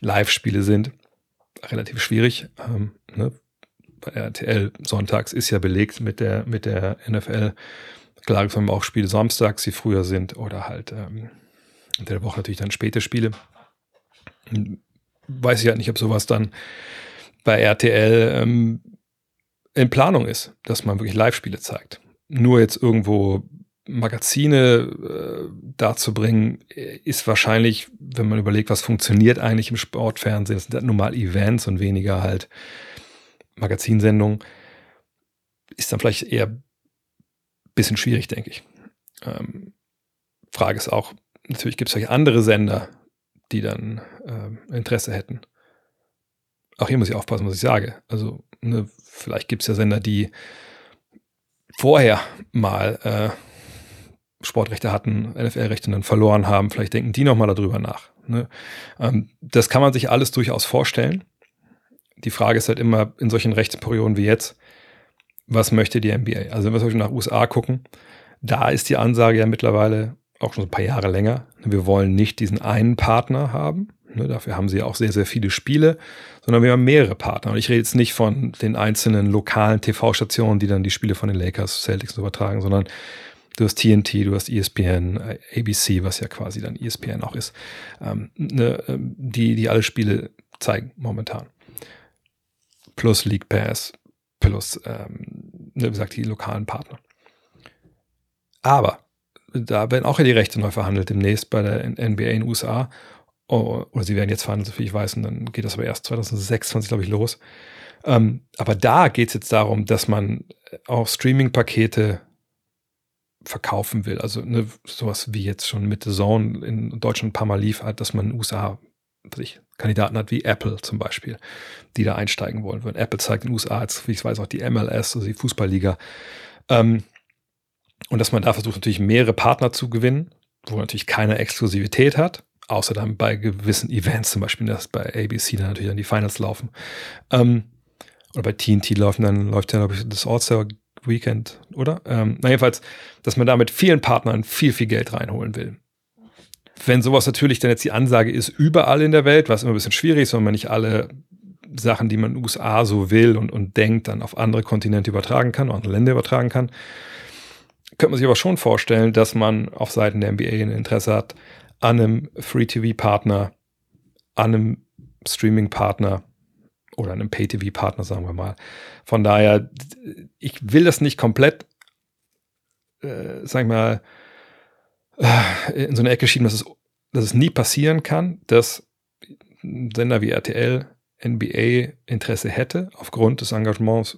Live-Spiele sind, relativ schwierig. Ähm, ne? Bei RTL sonntags ist ja belegt mit der, mit der NFL. Klar, es haben auch Spiele samstags, die früher sind, oder halt ähm, unter der Woche natürlich dann späte Spiele. Weiß ich halt nicht, ob sowas dann bei RTL ähm, in Planung ist, dass man wirklich Live-Spiele zeigt. Nur jetzt irgendwo Magazine äh, darzubringen, ist wahrscheinlich, wenn man überlegt, was funktioniert eigentlich im Sportfernsehen, das sind halt nun mal Events und weniger halt Magazinsendungen, ist dann vielleicht eher ein bisschen schwierig, denke ich. Ähm, Frage ist auch, natürlich gibt es vielleicht andere Sender, die dann äh, Interesse hätten auch hier muss ich aufpassen, was ich sage. Also, ne, vielleicht gibt es ja Sender, die vorher mal äh, Sportrechte hatten, NFL-Rechte dann verloren haben. Vielleicht denken die nochmal darüber nach. Ne? Ähm, das kann man sich alles durchaus vorstellen. Die Frage ist halt immer in solchen Rechtsperioden wie jetzt, was möchte die NBA? Also wenn wir zum Beispiel nach USA gucken, da ist die Ansage ja mittlerweile auch schon ein paar Jahre länger. Wir wollen nicht diesen einen Partner haben, Ne, dafür haben sie auch sehr, sehr viele Spiele, sondern wir haben mehrere Partner. Und ich rede jetzt nicht von den einzelnen lokalen TV-Stationen, die dann die Spiele von den Lakers, Celtics übertragen, sondern du hast TNT, du hast ESPN, ABC, was ja quasi dann ESPN auch ist, ähm, ne, ähm, die, die alle Spiele zeigen momentan. Plus League Pass, plus, ähm, ne, wie gesagt, die lokalen Partner. Aber da werden auch ja die Rechte neu verhandelt demnächst bei der NBA in den USA. Oh, oder sie werden jetzt fahren, soviel ich weiß, und dann geht das aber erst 2026, glaube ich, los. Ähm, aber da geht es jetzt darum, dass man auch Streaming-Pakete verkaufen will. Also ne, sowas wie jetzt schon mit The Zone in Deutschland ein paar Mal lief, halt, dass man in den USA ich, Kandidaten hat wie Apple zum Beispiel, die da einsteigen wollen würden. Apple zeigt in den USA jetzt, wie ich weiß, auch die MLS, also die Fußballliga. Ähm, und dass man da versucht, natürlich mehrere Partner zu gewinnen, wo natürlich keine Exklusivität hat, außer dann bei gewissen Events, zum Beispiel, dass bei ABC dann natürlich dann die Finals laufen. Ähm, oder bei TNT laufen dann, läuft ja, glaube ich, das All-Star Weekend, oder? Ähm, na, jedenfalls, dass man da mit vielen Partnern viel, viel Geld reinholen will. Wenn sowas natürlich dann jetzt die Ansage ist, überall in der Welt, was immer ein bisschen schwierig ist, wenn man nicht alle Sachen, die man in den USA so will und, und denkt, dann auf andere Kontinente übertragen kann, andere Länder übertragen kann, könnte man sich aber schon vorstellen, dass man auf Seiten der NBA ein Interesse hat an einem Free-TV-Partner, an einem Streaming-Partner oder einem Pay-TV-Partner, sagen wir mal. Von daher, ich will das nicht komplett, äh, sag ich mal, äh, in so eine Ecke schieben, dass es, dass es nie passieren kann, dass Sender wie RTL NBA Interesse hätte, aufgrund des Engagements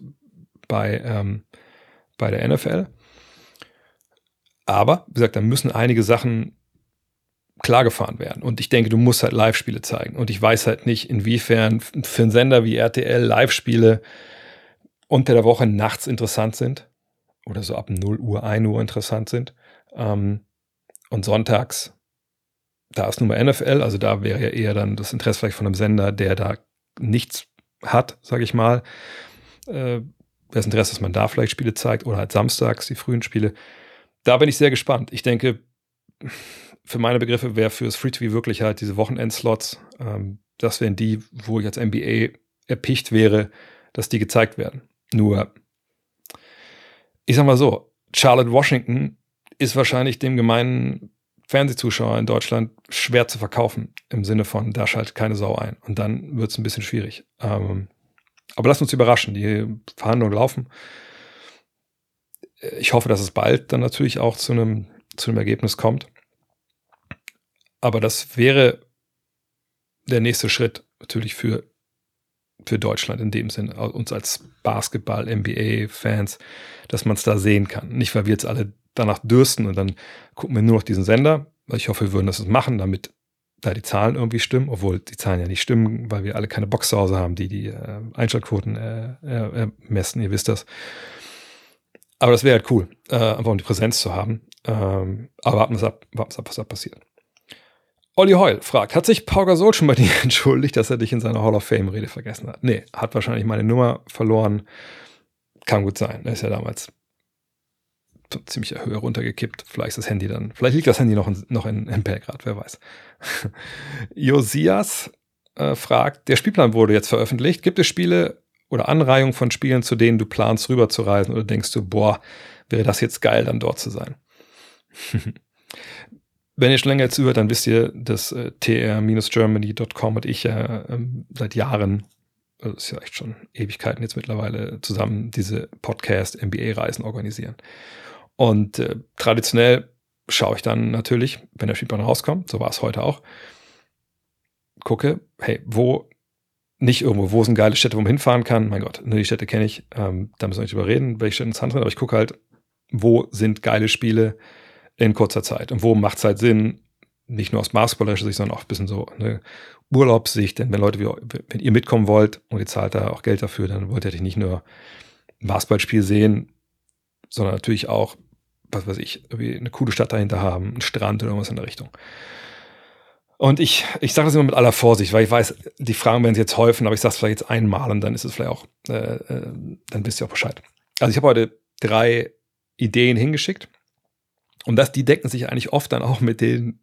bei, ähm, bei der NFL. Aber, wie gesagt, da müssen einige Sachen klar gefahren werden. Und ich denke, du musst halt Live-Spiele zeigen. Und ich weiß halt nicht, inwiefern für einen Sender wie RTL Live-Spiele unter der Woche nachts interessant sind. Oder so ab 0 Uhr, 1 Uhr interessant sind. Ähm, und sonntags, da ist nun mal NFL, also da wäre ja eher dann das Interesse vielleicht von einem Sender, der da nichts hat, sage ich mal. Äh, das Interesse, dass man da vielleicht Spiele zeigt oder halt samstags die frühen Spiele. Da bin ich sehr gespannt. Ich denke, für meine Begriffe wäre fürs Free TV wirklich halt diese Wochenendslots, ähm, das wären die, wo ich als NBA erpicht wäre, dass die gezeigt werden. Nur, ich sag mal so, Charlotte Washington ist wahrscheinlich dem gemeinen Fernsehzuschauer in Deutschland schwer zu verkaufen, im Sinne von, da schaltet keine Sau ein. Und dann wird es ein bisschen schwierig. Ähm, aber lasst uns überraschen, die Verhandlungen laufen. Ich hoffe, dass es bald dann natürlich auch zu einem, zu einem Ergebnis kommt. Aber das wäre der nächste Schritt natürlich für, für Deutschland in dem Sinn, uns als Basketball-NBA-Fans, dass man es da sehen kann. Nicht, weil wir jetzt alle danach dürsten und dann gucken wir nur noch diesen Sender. Ich hoffe, wir würden das machen, damit da die Zahlen irgendwie stimmen, obwohl die Zahlen ja nicht stimmen, weil wir alle keine Box zu Hause haben, die die äh, Einschaltquoten äh, äh, messen, ihr wisst das. Aber das wäre halt cool, äh, einfach um die Präsenz zu haben. Ähm, aber warten wir ab, warten wir ab, was da passiert. Olli Heul fragt, hat sich Pau Gasol schon bei dir entschuldigt, dass er dich in seiner Hall of Fame-Rede vergessen hat? Nee, hat wahrscheinlich meine Nummer verloren. Kann gut sein. Er ist ja damals ziemlich Höhe runtergekippt. Vielleicht ist das Handy dann, vielleicht liegt das Handy noch in, noch in, in Belgrad, wer weiß. Josias äh, fragt, der Spielplan wurde jetzt veröffentlicht. Gibt es Spiele oder Anreihungen von Spielen, zu denen du planst, rüberzureisen oder denkst du, boah, wäre das jetzt geil, dann dort zu sein? Wenn ihr schon länger zuhört, dann wisst ihr, dass äh, tr-germany.com und ich ja äh, seit Jahren, also ist ja echt schon Ewigkeiten jetzt mittlerweile, zusammen diese Podcast-MBA-Reisen organisieren. Und äh, traditionell schaue ich dann natürlich, wenn der Spielplan rauskommt, so war es heute auch, gucke, hey, wo nicht irgendwo, wo sind geile Städte, wo man hinfahren kann. Mein Gott, ne, die Städte kenne ich, ähm, da müssen wir nicht drüber reden, welche Städte interessant sind, aber ich gucke halt, wo sind geile Spiele in kurzer Zeit und wo macht es halt Sinn, nicht nur aus basketballerischer Sicht, sondern auch ein bisschen so eine Urlaubssicht, denn wenn Leute, wie, wenn ihr mitkommen wollt und ihr zahlt da auch Geld dafür, dann wollt ihr nicht nur ein Basketballspiel sehen, sondern natürlich auch was weiß ich, eine coole Stadt dahinter haben, einen Strand oder irgendwas in der Richtung. Und ich, ich sage das immer mit aller Vorsicht, weil ich weiß, die Fragen werden sich jetzt häufen, aber ich sage es vielleicht jetzt einmal und dann ist es vielleicht auch, äh, äh, dann wisst ihr auch Bescheid. Also ich habe heute drei Ideen hingeschickt und das, die decken sich eigentlich oft dann auch mit den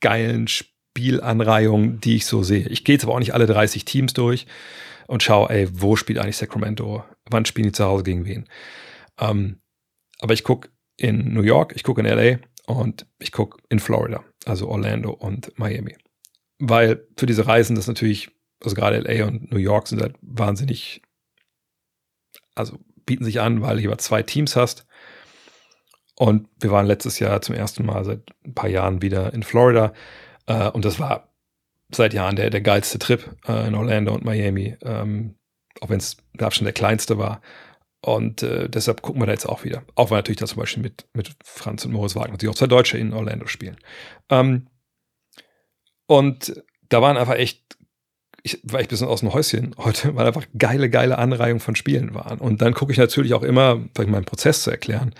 geilen Spielanreihungen, die ich so sehe. Ich gehe jetzt aber auch nicht alle 30 Teams durch und schaue, ey, wo spielt eigentlich Sacramento? Wann spielen die zu Hause gegen wen? Ähm, aber ich gucke in New York, ich gucke in LA und ich gucke in Florida, also Orlando und Miami. Weil für diese Reisen das natürlich, also gerade LA und New York sind halt wahnsinnig, also bieten sich an, weil du hier zwei Teams hast. Und wir waren letztes Jahr zum ersten Mal seit ein paar Jahren wieder in Florida. Äh, und das war seit Jahren der, der geilste Trip äh, in Orlando und Miami. Ähm, auch wenn es da schon der kleinste war. Und äh, deshalb gucken wir da jetzt auch wieder. Auch weil natürlich da zum Beispiel mit, mit Franz und Moritz Wagner, die auch zwei Deutsche in Orlando spielen. Ähm, und da waren einfach echt, ich war ich ein bisschen aus dem Häuschen heute, weil einfach geile, geile Anreihungen von Spielen waren. Und dann gucke ich natürlich auch immer, vielleicht meinen Prozess zu erklären,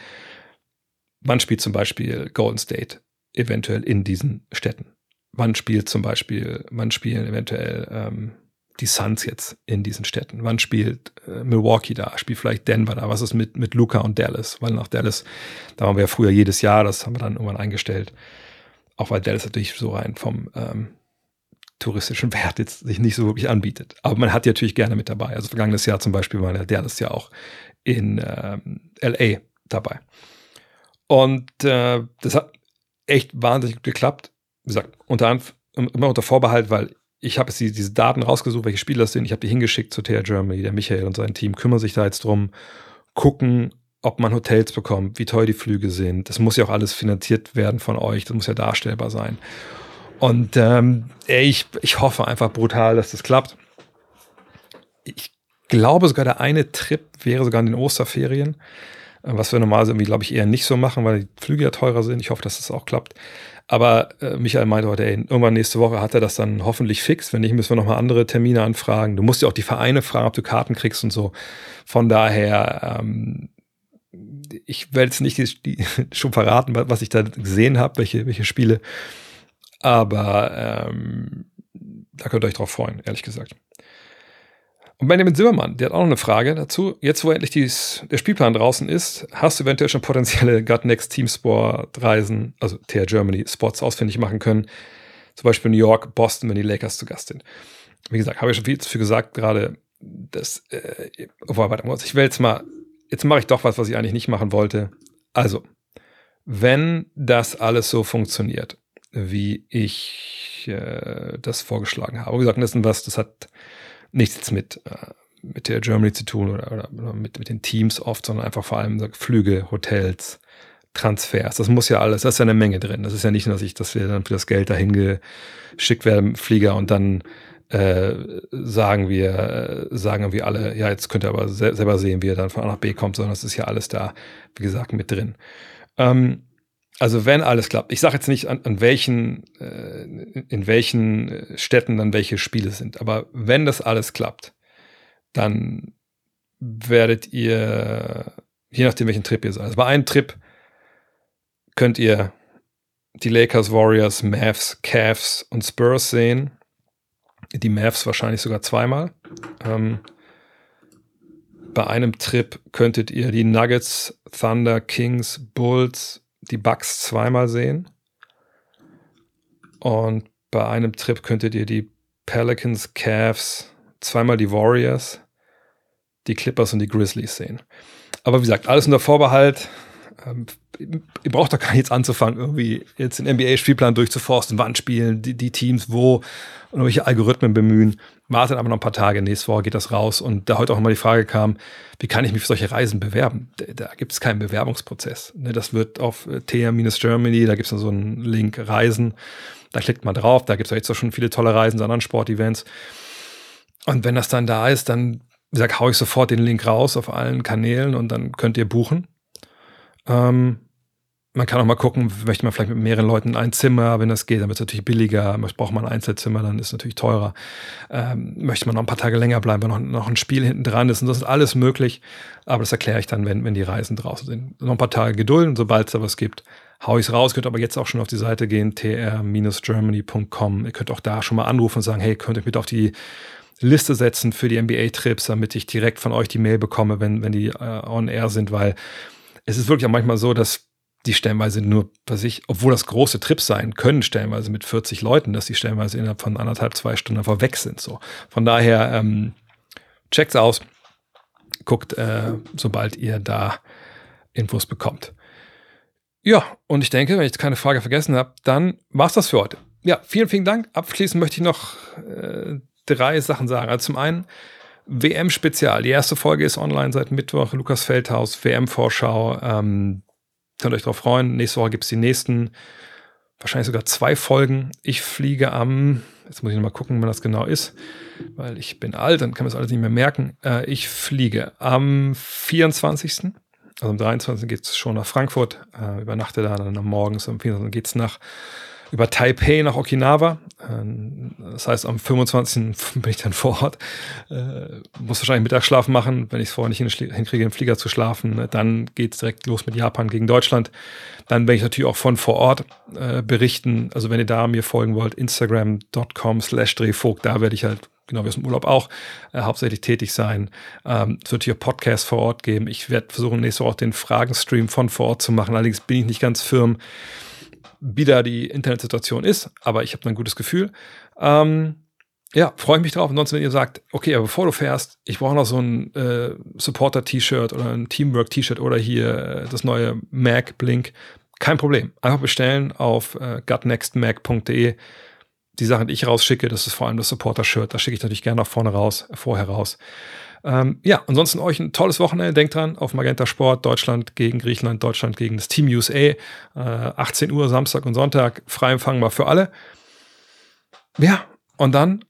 wann spielt zum Beispiel Golden State eventuell in diesen Städten? Wann spielt zum Beispiel, wann spielen eventuell ähm, die Suns jetzt in diesen Städten? Wann spielt äh, Milwaukee da? Spielt vielleicht Denver da? Was ist mit, mit Luca und Dallas? Weil nach Dallas, da waren wir ja früher jedes Jahr, das haben wir dann irgendwann eingestellt. Auch weil Dallas natürlich so rein vom ähm, touristischen Wert jetzt sich nicht so wirklich anbietet. Aber man hat die natürlich gerne mit dabei. Also vergangenes Jahr zum Beispiel war der Dallas ja auch in ähm, LA dabei. Und äh, das hat echt wahnsinnig gut geklappt. Wie gesagt, unter immer unter Vorbehalt, weil ich habe jetzt die, diese Daten rausgesucht, welche Spieler das sind. Ich habe die hingeschickt zu TR Germany. Der Michael und sein Team kümmern sich da jetzt drum, gucken, ob man Hotels bekommt, wie teuer die Flüge sind. Das muss ja auch alles finanziert werden von euch. Das muss ja darstellbar sein. Und ähm, ich, ich hoffe einfach brutal, dass das klappt. Ich glaube sogar, der eine Trip wäre sogar in den Osterferien, was wir normalerweise irgendwie, glaube ich, eher nicht so machen, weil die Flüge ja teurer sind. Ich hoffe, dass das auch klappt. Aber äh, Michael meinte heute, ey, irgendwann nächste Woche hat er das dann hoffentlich fix. Wenn nicht, müssen wir nochmal andere Termine anfragen. Du musst ja auch die Vereine fragen, ob du Karten kriegst und so. Von daher, ähm, ich werde jetzt nicht die, die, schon verraten, was ich da gesehen habe, welche, welche Spiele. Aber ähm, da könnt ihr euch drauf freuen, ehrlich gesagt. Und Benjamin Zimmermann, der hat auch noch eine Frage dazu. Jetzt, wo endlich dies, der Spielplan draußen ist, hast du eventuell schon potenzielle Gut Next Team Sport Reisen, also TR Germany Spots ausfindig machen können. Zum Beispiel New York, Boston, wenn die Lakers zu Gast sind. Wie gesagt, habe ich schon viel zu viel gesagt, gerade das, äh, ich will jetzt mal, jetzt mache ich doch was, was ich eigentlich nicht machen wollte. Also, wenn das alles so funktioniert, wie ich äh, das vorgeschlagen habe. Wie gesagt, das ist was, das hat nichts mit, äh, mit der Germany zu tun oder, oder, mit, mit den Teams oft, sondern einfach vor allem Flüge, Hotels, Transfers. Das muss ja alles, da ist ja eine Menge drin. Das ist ja nicht nur, dass ich, dass wir dann für das Geld dahin geschickt werden, Flieger und dann äh, sagen wir, äh, sagen wir alle, ja, jetzt könnt ihr aber se selber sehen, wie ihr dann von A nach B kommt, sondern es ist ja alles da, wie gesagt, mit drin. Ähm, also wenn alles klappt, ich sage jetzt nicht an, an welchen, äh, in welchen Städten dann welche Spiele sind, aber wenn das alles klappt, dann werdet ihr, je nachdem welchen Trip ihr seid, also bei einem Trip könnt ihr die Lakers, Warriors, Mavs, Cavs und Spurs sehen. Die Mavs wahrscheinlich sogar zweimal. Ähm, bei einem Trip könntet ihr die Nuggets, Thunder, Kings, Bulls, die Bugs zweimal sehen. Und bei einem Trip könntet ihr die Pelicans, Cavs, zweimal die Warriors, die Clippers und die Grizzlies sehen. Aber wie gesagt, alles unter Vorbehalt. Ähm, ihr braucht doch gar nicht jetzt anzufangen, irgendwie jetzt den NBA-Spielplan durchzuforsten, wann spielen die, die Teams wo und welche Algorithmen bemühen. Wartet aber noch ein paar Tage, nächste Woche geht das raus. Und da heute auch mal die Frage kam, wie kann ich mich für solche Reisen bewerben? Da, da gibt es keinen Bewerbungsprozess. Ne, das wird auf äh, TR-Germany, da gibt es so einen Link Reisen. Da klickt man drauf, da gibt es jetzt auch schon viele tolle Reisen zu anderen Sportevents. Und wenn das dann da ist, dann, wie gesagt, hau ich sofort den Link raus auf allen Kanälen und dann könnt ihr buchen. Ähm, man kann auch mal gucken, möchte man vielleicht mit mehreren Leuten ein Zimmer, wenn das geht, dann wird es natürlich billiger. Braucht man ein Einzelzimmer, dann ist es natürlich teurer. Ähm, möchte man noch ein paar Tage länger bleiben, weil noch, noch ein Spiel hinten dran ist. Und das ist alles möglich. Aber das erkläre ich dann, wenn, wenn die Reisen draußen sind. Noch ein paar Tage Geduld und sobald es da was gibt, hau ich es raus. Könnt aber jetzt auch schon auf die Seite gehen, tr-germany.com. Ihr könnt auch da schon mal anrufen und sagen, hey, könnt ihr bitte auf die Liste setzen für die NBA-Trips, damit ich direkt von euch die Mail bekomme, wenn, wenn die äh, on air sind, weil es ist wirklich auch manchmal so, dass die stellenweise nur, was ich, obwohl das große Trips sein können, stellenweise mit 40 Leuten, dass die stellenweise innerhalb von anderthalb, zwei Stunden einfach weg sind. So. Von daher, ähm, checkt's aus, guckt, äh, sobald ihr da Infos bekommt. Ja, und ich denke, wenn ich keine Frage vergessen habe, dann war's das für heute. Ja, vielen, vielen Dank. Abschließend möchte ich noch äh, drei Sachen sagen. Also zum einen, WM-Spezial. Die erste Folge ist online seit Mittwoch. Lukas Feldhaus, WM-Vorschau. Ähm, Könnt euch darauf freuen. Nächste Woche gibt es die nächsten, wahrscheinlich sogar zwei Folgen. Ich fliege am, jetzt muss ich nochmal gucken, wann das genau ist, weil ich bin alt und kann mir das alles nicht mehr merken. Äh, ich fliege am 24. Also am 23. geht es schon nach Frankfurt, äh, übernachte da dann am Morgens, am 24. geht es nach über Taipei nach Okinawa. Ähm, das heißt, am 25. bin ich dann vor Ort. Äh, muss wahrscheinlich Mittagsschlaf machen, wenn ich es vorher nicht hinkriege, im Flieger zu schlafen. Ne? Dann geht es direkt los mit Japan gegen Deutschland. Dann werde ich natürlich auch von vor Ort äh, berichten. Also wenn ihr da mir folgen wollt, instagram.com slash drehvogt, da werde ich halt genau wie aus dem Urlaub auch, äh, hauptsächlich tätig sein. Ähm, es wird hier Podcasts vor Ort geben. Ich werde versuchen, nächste Woche den Fragenstream von vor Ort zu machen. Allerdings bin ich nicht ganz firm, wie da die Internetsituation ist, aber ich habe ein gutes Gefühl. Ähm, ja, freue ich mich drauf. Ansonsten, wenn ihr sagt, okay, aber bevor du fährst, ich brauche noch so ein äh, Supporter-T-Shirt oder ein Teamwork-T-Shirt oder hier äh, das neue Mac Blink, kein Problem. Einfach bestellen auf äh, gutnextmac.de. Die Sachen, die ich rausschicke, das ist vor allem das Supporter-Shirt. Das schicke ich natürlich gerne nach vorne raus, vorher raus. Ähm, ja, ansonsten euch ein tolles Wochenende. Denkt dran, auf Magenta Sport, Deutschland gegen Griechenland, Deutschland gegen das Team USA. Äh, 18 Uhr Samstag und Sonntag, frei empfangbar für alle. Ja, und dann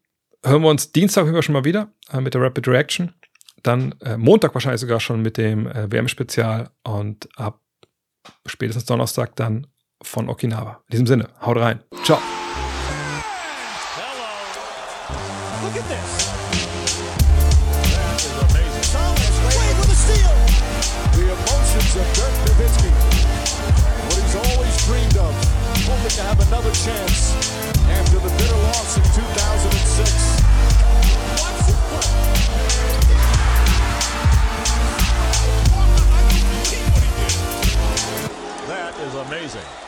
hören wir uns Dienstag schon mal wieder äh, mit der Rapid Reaction. Dann äh, Montag wahrscheinlich sogar schon mit dem äh, WM-Spezial und ab spätestens Donnerstag dann von Okinawa. In diesem Sinne, haut rein. Ciao. amazing.